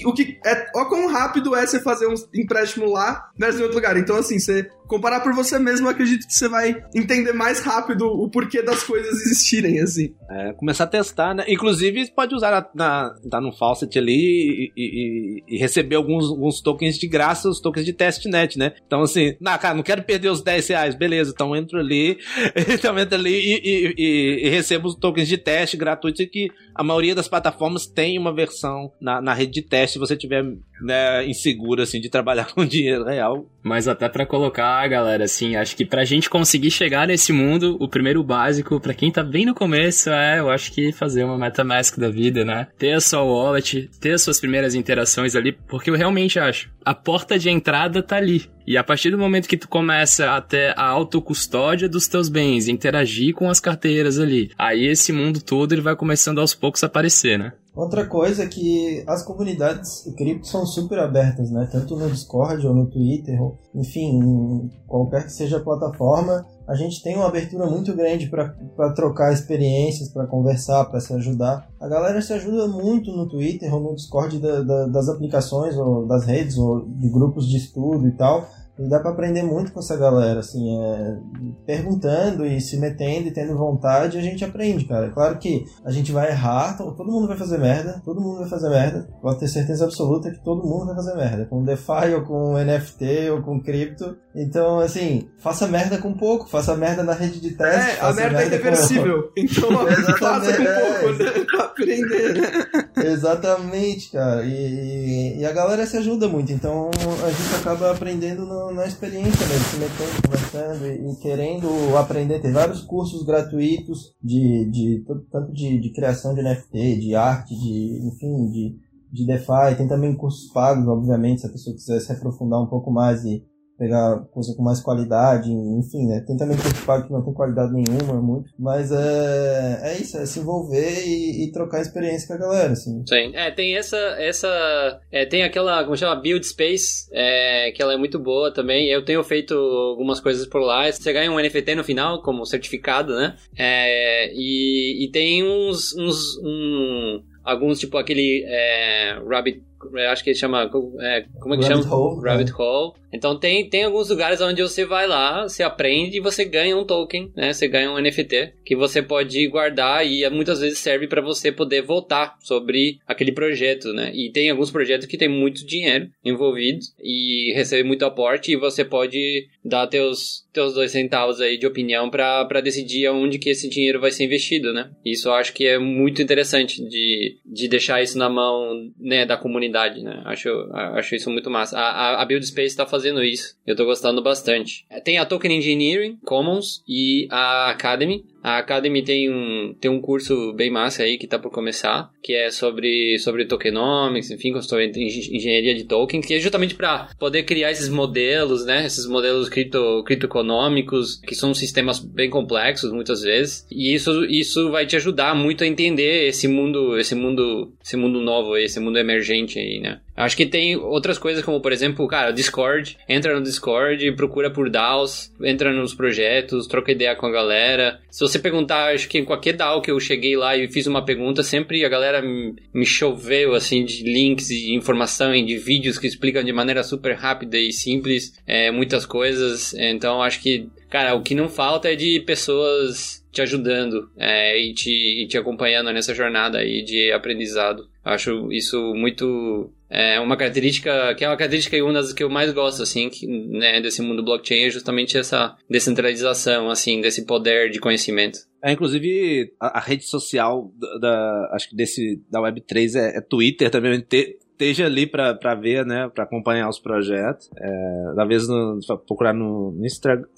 O que é. Ó, quão rápido é você fazer um empréstimo lá versus em outro lugar. Então, assim, você comparar por você mesmo, acredito que você vai entender mais rápido o porquê das coisas existirem, assim. É, começar a testar, né? Inclusive, pode usar na, na, tá no Faucet ali e, e, e, receber alguns, alguns tokens de graça, os tokens de testnet, né? Então, assim, na cara, não quero perder os 10 reais, beleza, então entro ali, então entro ali e, e, e, recebo os tokens de teste gratuitos que a maioria das plataformas tem uma versão na, na rede de teste se você tiver né, inseguro, assim, de trabalhar com dinheiro real. Mas até para colocar, galera, assim, acho que pra gente conseguir chegar nesse mundo, o primeiro básico, para quem tá bem no começo, é, eu acho que fazer uma MetaMask da vida, né? Ter a sua wallet, ter as suas primeiras interações ali, porque eu realmente acho, a porta de entrada tá ali. E a partir do momento que tu começa a ter a autocustódia dos teus bens, interagir com as carteiras ali, aí esse mundo todo ele vai começando aos poucos a aparecer, né? Outra coisa é que as comunidades cripto são super abertas, né? Tanto no Discord ou no Twitter, ou, enfim, qualquer que seja a plataforma, a gente tem uma abertura muito grande para trocar experiências, para conversar, para se ajudar. A galera se ajuda muito no Twitter ou no Discord da, da, das aplicações ou das redes ou de grupos de estudo e tal. E dá para aprender muito com essa galera, assim, é, perguntando e se metendo e tendo vontade, a gente aprende, cara. Claro que a gente vai errar, todo mundo vai fazer merda, todo mundo vai fazer merda. Pode ter certeza absoluta que todo mundo vai fazer merda, com DeFi ou com NFT ou com cripto. Então, assim, faça merda com pouco, faça merda na rede de teste. É, a merda, é irreversível. Com... Então, faça com pouco, né? Pra aprender, né? Exatamente, cara. E, e, a galera se ajuda muito, então a gente acaba aprendendo no na experiência mesmo, se metendo, conversando e, e, querendo aprender. Tem vários cursos gratuitos de, de tanto de, de criação de NFT, de arte, de enfim, de, de DeFi. Tem também cursos pagos, obviamente, se a pessoa quiser se aprofundar um pouco mais e pegar coisa com mais qualidade, enfim, né? Tem também pago que não tem qualidade nenhuma, muito. Mas é, é isso, é se envolver e, e trocar experiência com a galera, assim. Sim, é, tem essa, essa, é, tem aquela, como chama, Build Space, é, que ela é muito boa também. Eu tenho feito algumas coisas por lá. Você ganha um NFT no final, como certificado, né? É, e, e tem uns, uns um, alguns, tipo aquele é, Rabbit acho que ele chama. É, como é que Rabbit chama? Hole, Rabbit é. Hole. Então tem, tem alguns lugares onde você vai lá, você aprende e você ganha um token, né? Você ganha um NFT que você pode guardar e muitas vezes serve para você poder votar sobre aquele projeto, né? E tem alguns projetos que tem muito dinheiro envolvido e recebe muito aporte e você pode dar teus, teus dois centavos aí de opinião para decidir aonde que esse dinheiro vai ser investido, né? Isso eu acho que é muito interessante de, de deixar isso na mão né, da comunidade, né? Acho, acho isso muito massa. A, a, Build Space está fazendo isso. Eu tô gostando bastante. Tem a Token Engineering Commons e a Academy. A Academy tem um, tem um curso bem massa aí que tá por começar, que é sobre, sobre tokenomics, enfim, sobre engenharia de token, que é justamente para poder criar esses modelos, né? Esses modelos cripto, criptoeconômicos, que são sistemas bem complexos muitas vezes. E isso, isso vai te ajudar muito a entender esse mundo, esse mundo, esse mundo novo esse mundo emergente aí, né? Acho que tem outras coisas como, por exemplo, cara, Discord. Entra no Discord, procura por DAOs, entra nos projetos, troca ideia com a galera. Se você perguntar, acho que em qualquer DAO que eu cheguei lá e fiz uma pergunta, sempre a galera me choveu, assim, de links e informação e de vídeos que explicam de maneira super rápida e simples é, muitas coisas. Então, acho que, cara, o que não falta é de pessoas te ajudando é, e, te, e te acompanhando nessa jornada aí de aprendizado. Acho isso muito é uma característica que é uma característica e uma das que eu mais gosto assim que, né, desse mundo blockchain é justamente essa descentralização assim desse poder de conhecimento é, inclusive, a, a, rede social da, da, acho que desse, da Web3 é, é Twitter também. Esteja ali para ver, né, para acompanhar os projetos. É, vezes no, procurar no,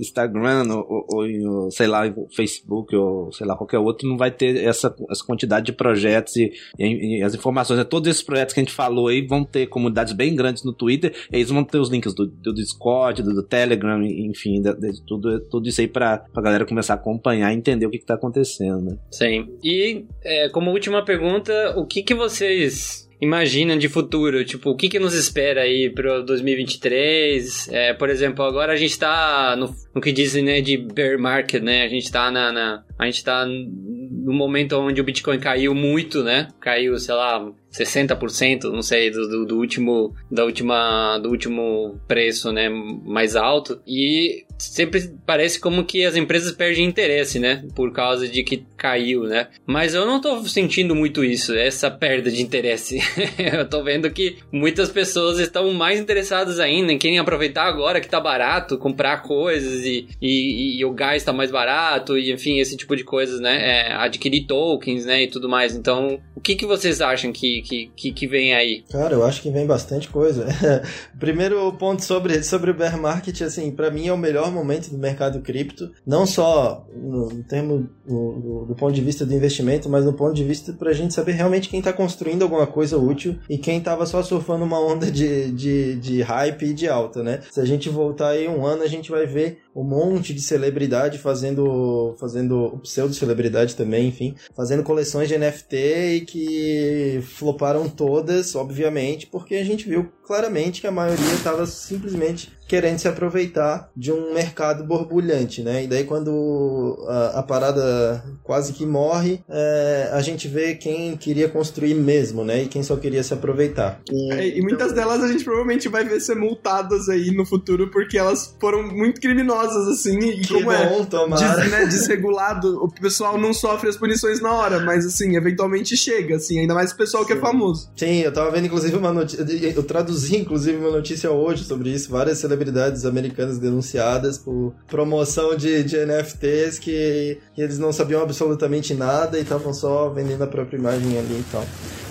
Instagram ou, ou, sei lá, Facebook ou sei lá, qualquer outro, não vai ter essa, essa quantidade de projetos e, e, e as informações. Né, todos esses projetos que a gente falou aí vão ter comunidades bem grandes no Twitter, eles vão ter os links do, do Discord, do, do Telegram, enfim, de, de, tudo, tudo isso aí para a galera começar a acompanhar e entender o que está acontecendo. Né? Sim. E é, como última pergunta, o que, que vocês imagina de futuro? Tipo, o que, que nos espera aí para 2023? É, por exemplo, agora a gente tá no, no que dizem, né, de bear market, né? A gente tá na, na a gente tá no momento onde o Bitcoin caiu muito, né? Caiu, sei lá, 60%, não sei, do, do, do, último da última do último preço, né, mais alto. E sempre parece como que as empresas perdem interesse, né, por causa de que caiu, né? Mas eu não tô sentindo muito isso, essa perda de interesse. eu tô vendo que muitas pessoas estão mais interessadas ainda em querem aproveitar agora que tá barato, comprar coisas e, e, e o gás tá mais barato e enfim, esse tipo de coisas, né? É, adquirir tokens, né, e tudo mais. Então, o que que vocês acham que que, que, que vem aí? Cara, eu acho que vem bastante coisa. Primeiro ponto sobre, sobre o bear market, assim, para mim é o melhor momento do mercado cripto, não só no, no termo do, do, ponto de vista do investimento, mas no ponto de vista pra gente saber realmente quem tá construindo alguma coisa útil e quem tava só surfando uma onda de, de, de hype e de alta, né? Se a gente voltar aí um ano, a gente vai ver um monte de celebridade fazendo, fazendo pseudo-celebridade também, enfim, fazendo coleções de NFT e que floparam todas, obviamente, porque a gente viu claramente que a maioria estava simplesmente querendo se aproveitar de um mercado borbulhante, né? E daí quando a, a parada quase que morre, é, a gente vê quem queria construir mesmo, né? E quem só queria se aproveitar. E, é, e muitas delas a gente provavelmente vai ver ser multadas aí no futuro porque elas foram muito criminosas, assim, e que como é bom, é des, né, desregulado, o pessoal não sofre as punições na hora, mas assim, eventualmente chega, assim, ainda mais o pessoal Sim. que é famoso. Sim, eu tava vendo inclusive uma notícia, eu traduzi inclusive uma notícia hoje sobre isso, várias celebridades americanas denunciadas por promoção de, de NFTs que, que eles não sabiam absolutamente nada e estavam só vendendo a própria imagem ali e tal.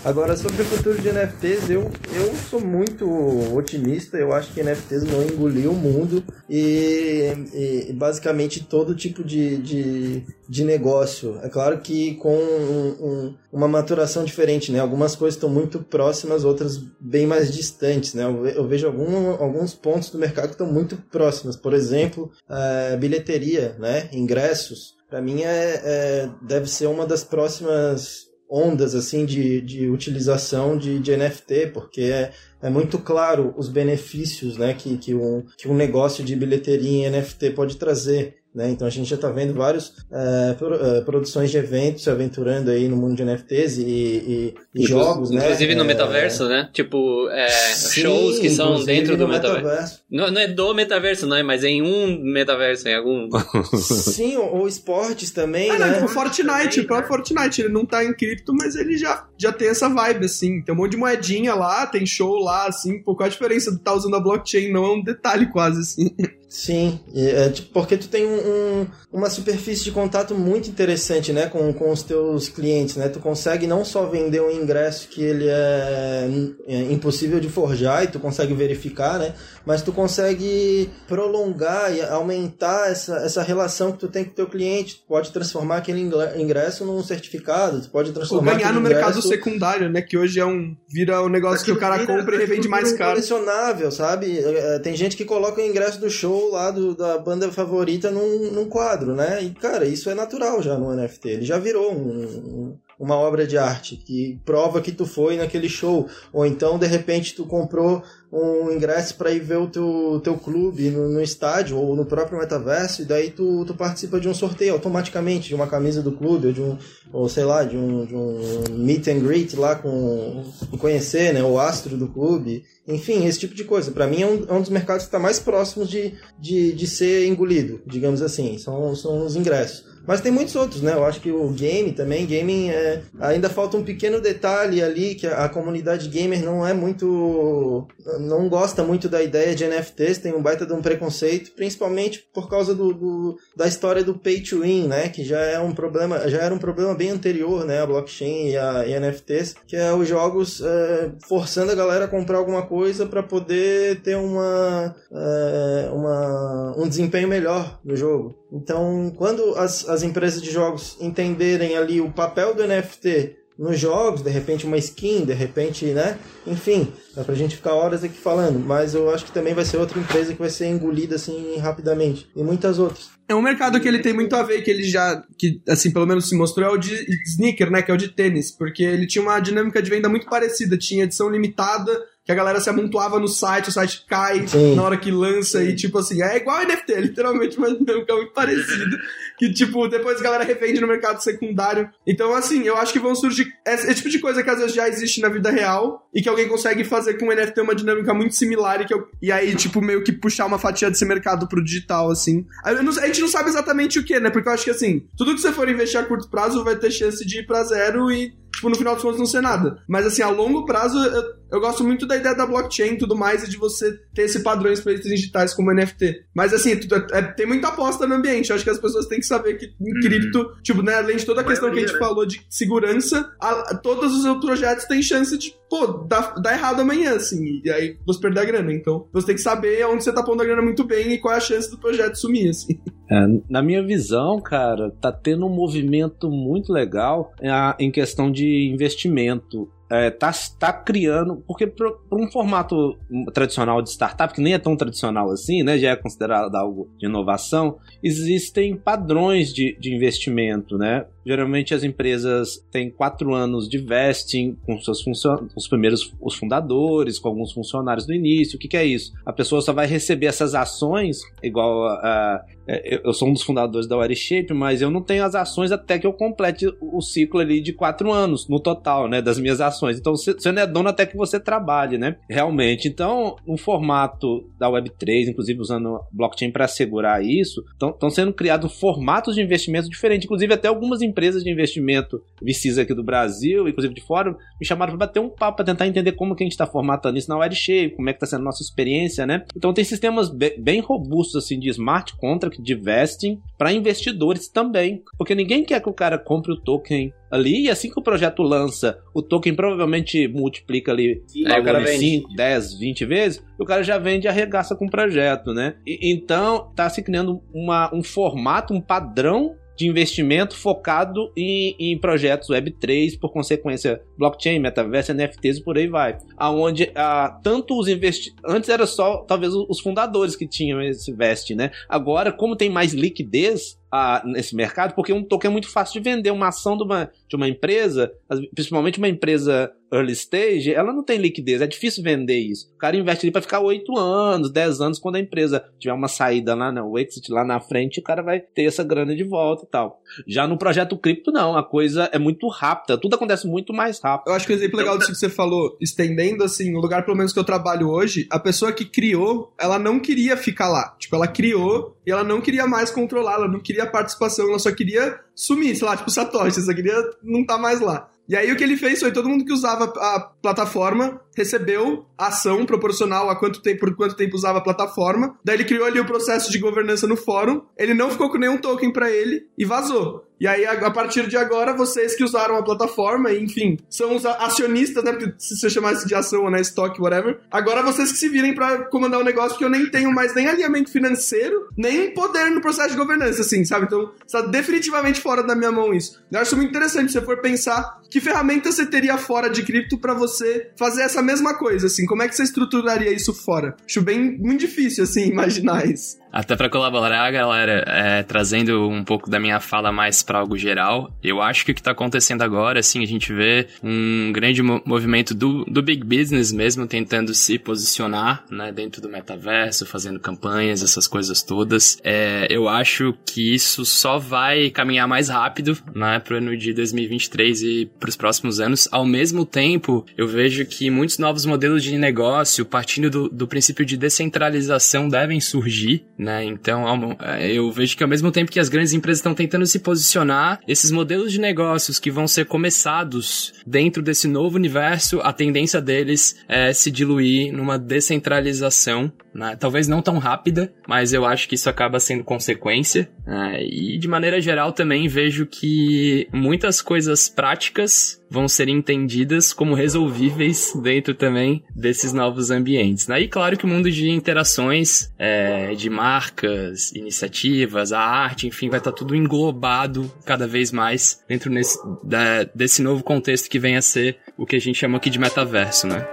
Agora, sobre o futuro de NFTs, eu, eu sou muito otimista. Eu acho que NFTs vão engolir o mundo e, e basicamente todo tipo de, de, de, negócio. É claro que com um, um, uma maturação diferente, né? Algumas coisas estão muito próximas, outras bem mais distantes, né? Eu, vejo algum, alguns pontos do mercado que estão muito próximos. Por exemplo, é, bilheteria, né? Ingressos. Para mim, é, é, deve ser uma das próximas ondas assim de, de utilização de, de NFT, porque é, é muito claro os benefícios né, que, que, um, que um negócio de bilheteria em NFT pode trazer. Né? Então a gente já está vendo várias é, pro, é, produções de eventos se aventurando aí no mundo de NFTs e, e, e jogos, né? Inclusive no é... metaverso, né? Tipo, é, Sim, shows que são dentro do metaverso. metaverso. Não, não, é do metaverso, não é? Mas em um metaverso, em algum. Sim, ou, ou esportes também, ah, né? Não, o Fortnite, o próprio Fortnite, ele não tá em cripto, mas ele já, já tem essa vibe, assim. Tem um monte de moedinha lá, tem show lá, assim. Pô, qual a diferença de estar tá usando a blockchain? Não é um detalhe quase, assim. Sim, é, porque tu tem um, um, uma superfície de contato muito interessante, né, com, com os teus clientes, né? Tu consegue não só vender um ingresso que ele é, é impossível de forjar e tu consegue verificar, né? Mas tu consegue prolongar e aumentar essa, essa relação que tu tem com o teu cliente. Tu pode transformar aquele ingresso num certificado, tu pode transformar Ou ganhar no ingresso... mercado secundário, né? Que hoje é um vira o um negócio que o cara compra e revende mais caro. colecionável, sabe? É, tem gente que coloca o ingresso do show lá do, da banda favorita num, num quadro, né? E, cara, isso é natural já no NFT. Ele já virou um, um, uma obra de arte que prova que tu foi naquele show. Ou então, de repente, tu comprou um ingresso para ir ver o teu, teu clube no, no, estádio ou no próprio metaverso e daí tu, tu participa de um sorteio automaticamente de uma camisa do clube ou de um ou sei lá de um, de um meet and greet lá com conhecer né o astro do clube enfim esse tipo de coisa. Para mim é um, é um, dos mercados que está mais próximos de, de, de ser engolido digamos assim. São, são os ingressos mas tem muitos outros, né? Eu acho que o game também, gaming é, ainda falta um pequeno detalhe ali que a, comunidade gamer não é muito não gosta muito da ideia de NFTs, tem um baita de um preconceito, principalmente por causa do, do da história do pay to win, né? Que já é um problema, já era um problema bem anterior, né? A blockchain e a e NFTs, que é os jogos é, forçando a galera a comprar alguma coisa para poder ter uma, é, uma um desempenho melhor no jogo. Então, quando as, as empresas de jogos entenderem ali o papel do NFT nos jogos, de repente uma skin, de repente, né? Enfim, dá pra gente ficar horas aqui falando, mas eu acho que também vai ser outra empresa que vai ser engolida assim rapidamente. E muitas outras. É um mercado que ele tem muito a ver, que ele já, que assim, pelo menos se mostrou, é o de sneaker, né? Que é o de tênis, porque ele tinha uma dinâmica de venda muito parecida, tinha edição limitada que a galera se amontoava no site, o site cai Sim. na hora que lança e tipo assim, é igual NFT, é literalmente uma dinâmica muito parecida, que tipo, depois a galera revende no mercado secundário. Então assim, eu acho que vão surgir esse, esse tipo de coisa que às vezes já existe na vida real e que alguém consegue fazer com o NFT uma dinâmica muito similar e que eu, e aí tipo meio que puxar uma fatia desse mercado pro digital assim. Não- a gente não sabe exatamente o que, né? Porque eu acho que assim, tudo que você for investir a curto prazo vai ter chance de ir pra zero e tipo, no final dos contos não ser nada. Mas assim, a longo prazo, eu, eu gosto muito da ideia da blockchain e tudo mais, e de você ter esse padrões para itens digitais como NFT. Mas assim, tu- é- tem muita aposta no ambiente. Eu acho que as pessoas têm que saber que em cripto, tipo, né, além de toda a A questão que a gente né? falou de segurança, a- todos os seus projetos têm chance de, pô, dar, dar errado amanhã, assim, e aí você perder a grana. Então, você tem que saber onde você tá pondo a grana muito bem e qual é a chance do projeto sumir, assim. É, na minha visão, cara, tá tendo um movimento muito legal é, em questão de investimento. É, tá, tá criando, porque para um formato tradicional de startup, que nem é tão tradicional assim, né, já é considerado algo de inovação, existem padrões de, de investimento, né? Geralmente as empresas têm quatro anos de vesting com seus funcion... os primeiros os fundadores, com alguns funcionários no início. O que, que é isso? A pessoa só vai receber essas ações, igual a, é, eu- sou um dos fundadores da WireShape, mas eu não tenho as ações até que eu complete o ciclo ali de quatro anos no total, né, das minhas ações. Então você não é dono até que você trabalhe, né? Realmente. Então, no formato da Web3, inclusive usando blockchain para assegurar isso, estão sendo criados formatos de investimento diferentes. Inclusive, até algumas empresas de investimento VCs aqui do Brasil, inclusive de fora, me chamaram para bater um papo para tentar entender como que a gente está formatando isso na WireShape, como é que está sendo a nossa experiência, né? Então tem sistemas be- bem robustos assim de smart contract, de vesting para investidores também, porque ninguém quer que o cara compre o token ali e assim que o projeto lança, o token provavelmente multiplica ali É, o cara vende. 5, 10, 20 vezes, o cara já vende e arregaça com o projeto, né? E- então, tá se criando uma, um formato, um padrão de investimento focado em, em projetos Web3, por consequência, blockchain, metaverso, NFTs e por aí vai. Aonde ah, tanto os investidores. Antes era só, talvez, os fundadores que tinham esse vest, né? Agora, como tem mais liquidez ah, nesse mercado, porque um token é muito fácil de vender, uma ação de uma, de uma empresa, principalmente uma empresa early stage, ela não tem liquidez, é difícil vender isso. O cara investe ali para ficar 8 anos, 10 anos, quando a empresa tiver uma saída lá, né, o exit lá na frente, o cara vai ter essa grana de volta e tal. Já no projeto cripto, não, a coisa é muito rápida, tudo acontece muito mais rápido. Eu acho que o exemplo legal disso que você falou, estendendo assim, o lugar pelo menos que eu trabalho hoje, a pessoa que criou, ela não queria ficar lá. Tipo, ela criou e ela não queria mais controlar, ela não queria participação, ela só queria sumir, sei lá, tipo Satoshi, só queria não tá mais lá. E aí o que ele fez foi todo mundo que usava a plataforma recebeu ação proporcional a quanto tempo, por quanto tempo usava a plataforma. Daí ele criou ali o processo de governança no fórum. Ele não ficou com nenhum token pra ele e vazou. E aí, a partir de agora, vocês que usaram a plataforma, enfim, são os acionistas, né? Porque se você chamar isso de ação ou né, estoque, whatever. Agora vocês que se virem pra comandar o negócio, porque eu nem tenho mais nem alinhamento financeiro, nem poder no processo de governança, assim, sabe? Então, está definitivamente fora da minha mão isso. Eu acho muito interessante se você for pensar que ferramenta você teria fora de cripto pra você fazer essa mesma coisa, assim. Como é que você estruturaria isso fora? Acho bem muito difícil, assim, imaginar isso. Até para colaborar, galera, é, trazendo um pouco da minha fala mais para algo geral, eu acho que o que tá acontecendo agora, assim, a gente vê um grande mo- movimento do, do big business mesmo tentando se posicionar, né, dentro do metaverso, fazendo campanhas, essas coisas todas. É, eu acho que isso só vai caminhar mais rápido, né, pro ano de 2023 e pros próximos anos. Ao mesmo tempo, eu vejo que muitos novos modelos de negócio, partindo do, do princípio de descentralização, devem surgir? Então, ao- é, eu vejo que ao mesmo tempo que as grandes empresas estão tentando se posicionar, esses modelos de negócios que vão ser começados dentro desse novo universo, a tendência deles é se diluir numa descentralização, né? Talvez não tão rápida, mas eu acho que isso acaba sendo consequência. né? E de maneira geral também vejo que muitas coisas práticas vão ser entendidas como resolvíveis dentro também desses novos ambientes. Né? E claro que o mundo de interações, é, de marcas, iniciativas, a arte, enfim, vai estar tudo englobado cada vez mais dentro nesse, da- desse novo contexto que vem a ser o que a gente chama aqui de metaverso, né?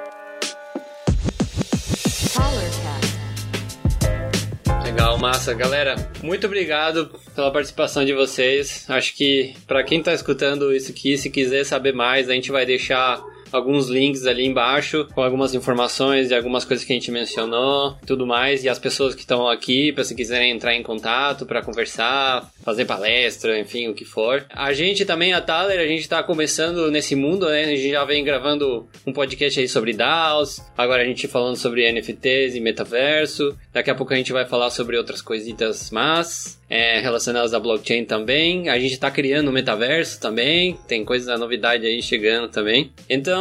Massa. Galera, muito obrigado pela participação de vocês. Acho que pra quem tá escutando isso aqui, se quiser saber mais, a gente vai deixar alguns links ali embaixo com algumas informações e algumas coisas que a gente mencionou, tudo mais. E as pessoas que estão aqui, se quiserem entrar em contato para conversar, fazer palestra, enfim, o que for. A gente também, a Thaler, a gente tá começando nesse mundo, né? A gente já vem gravando um podcast aí sobre DAOs, agora a gente falando sobre NFTs e metaverso. Daqui a pouco a gente vai falar sobre outras coisitas mas é, relacionadas à blockchain também. A gente tá criando o metaverso também, tem coisas, novidade aí chegando também.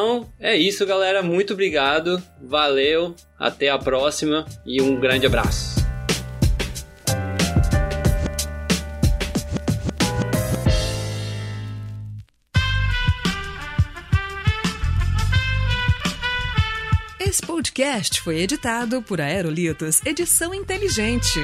Então, é isso, galera. Muito obrigado, valeu, até a próxima e um grande abraço. Esse podcast foi editado por Aerolitos Edição Inteligente.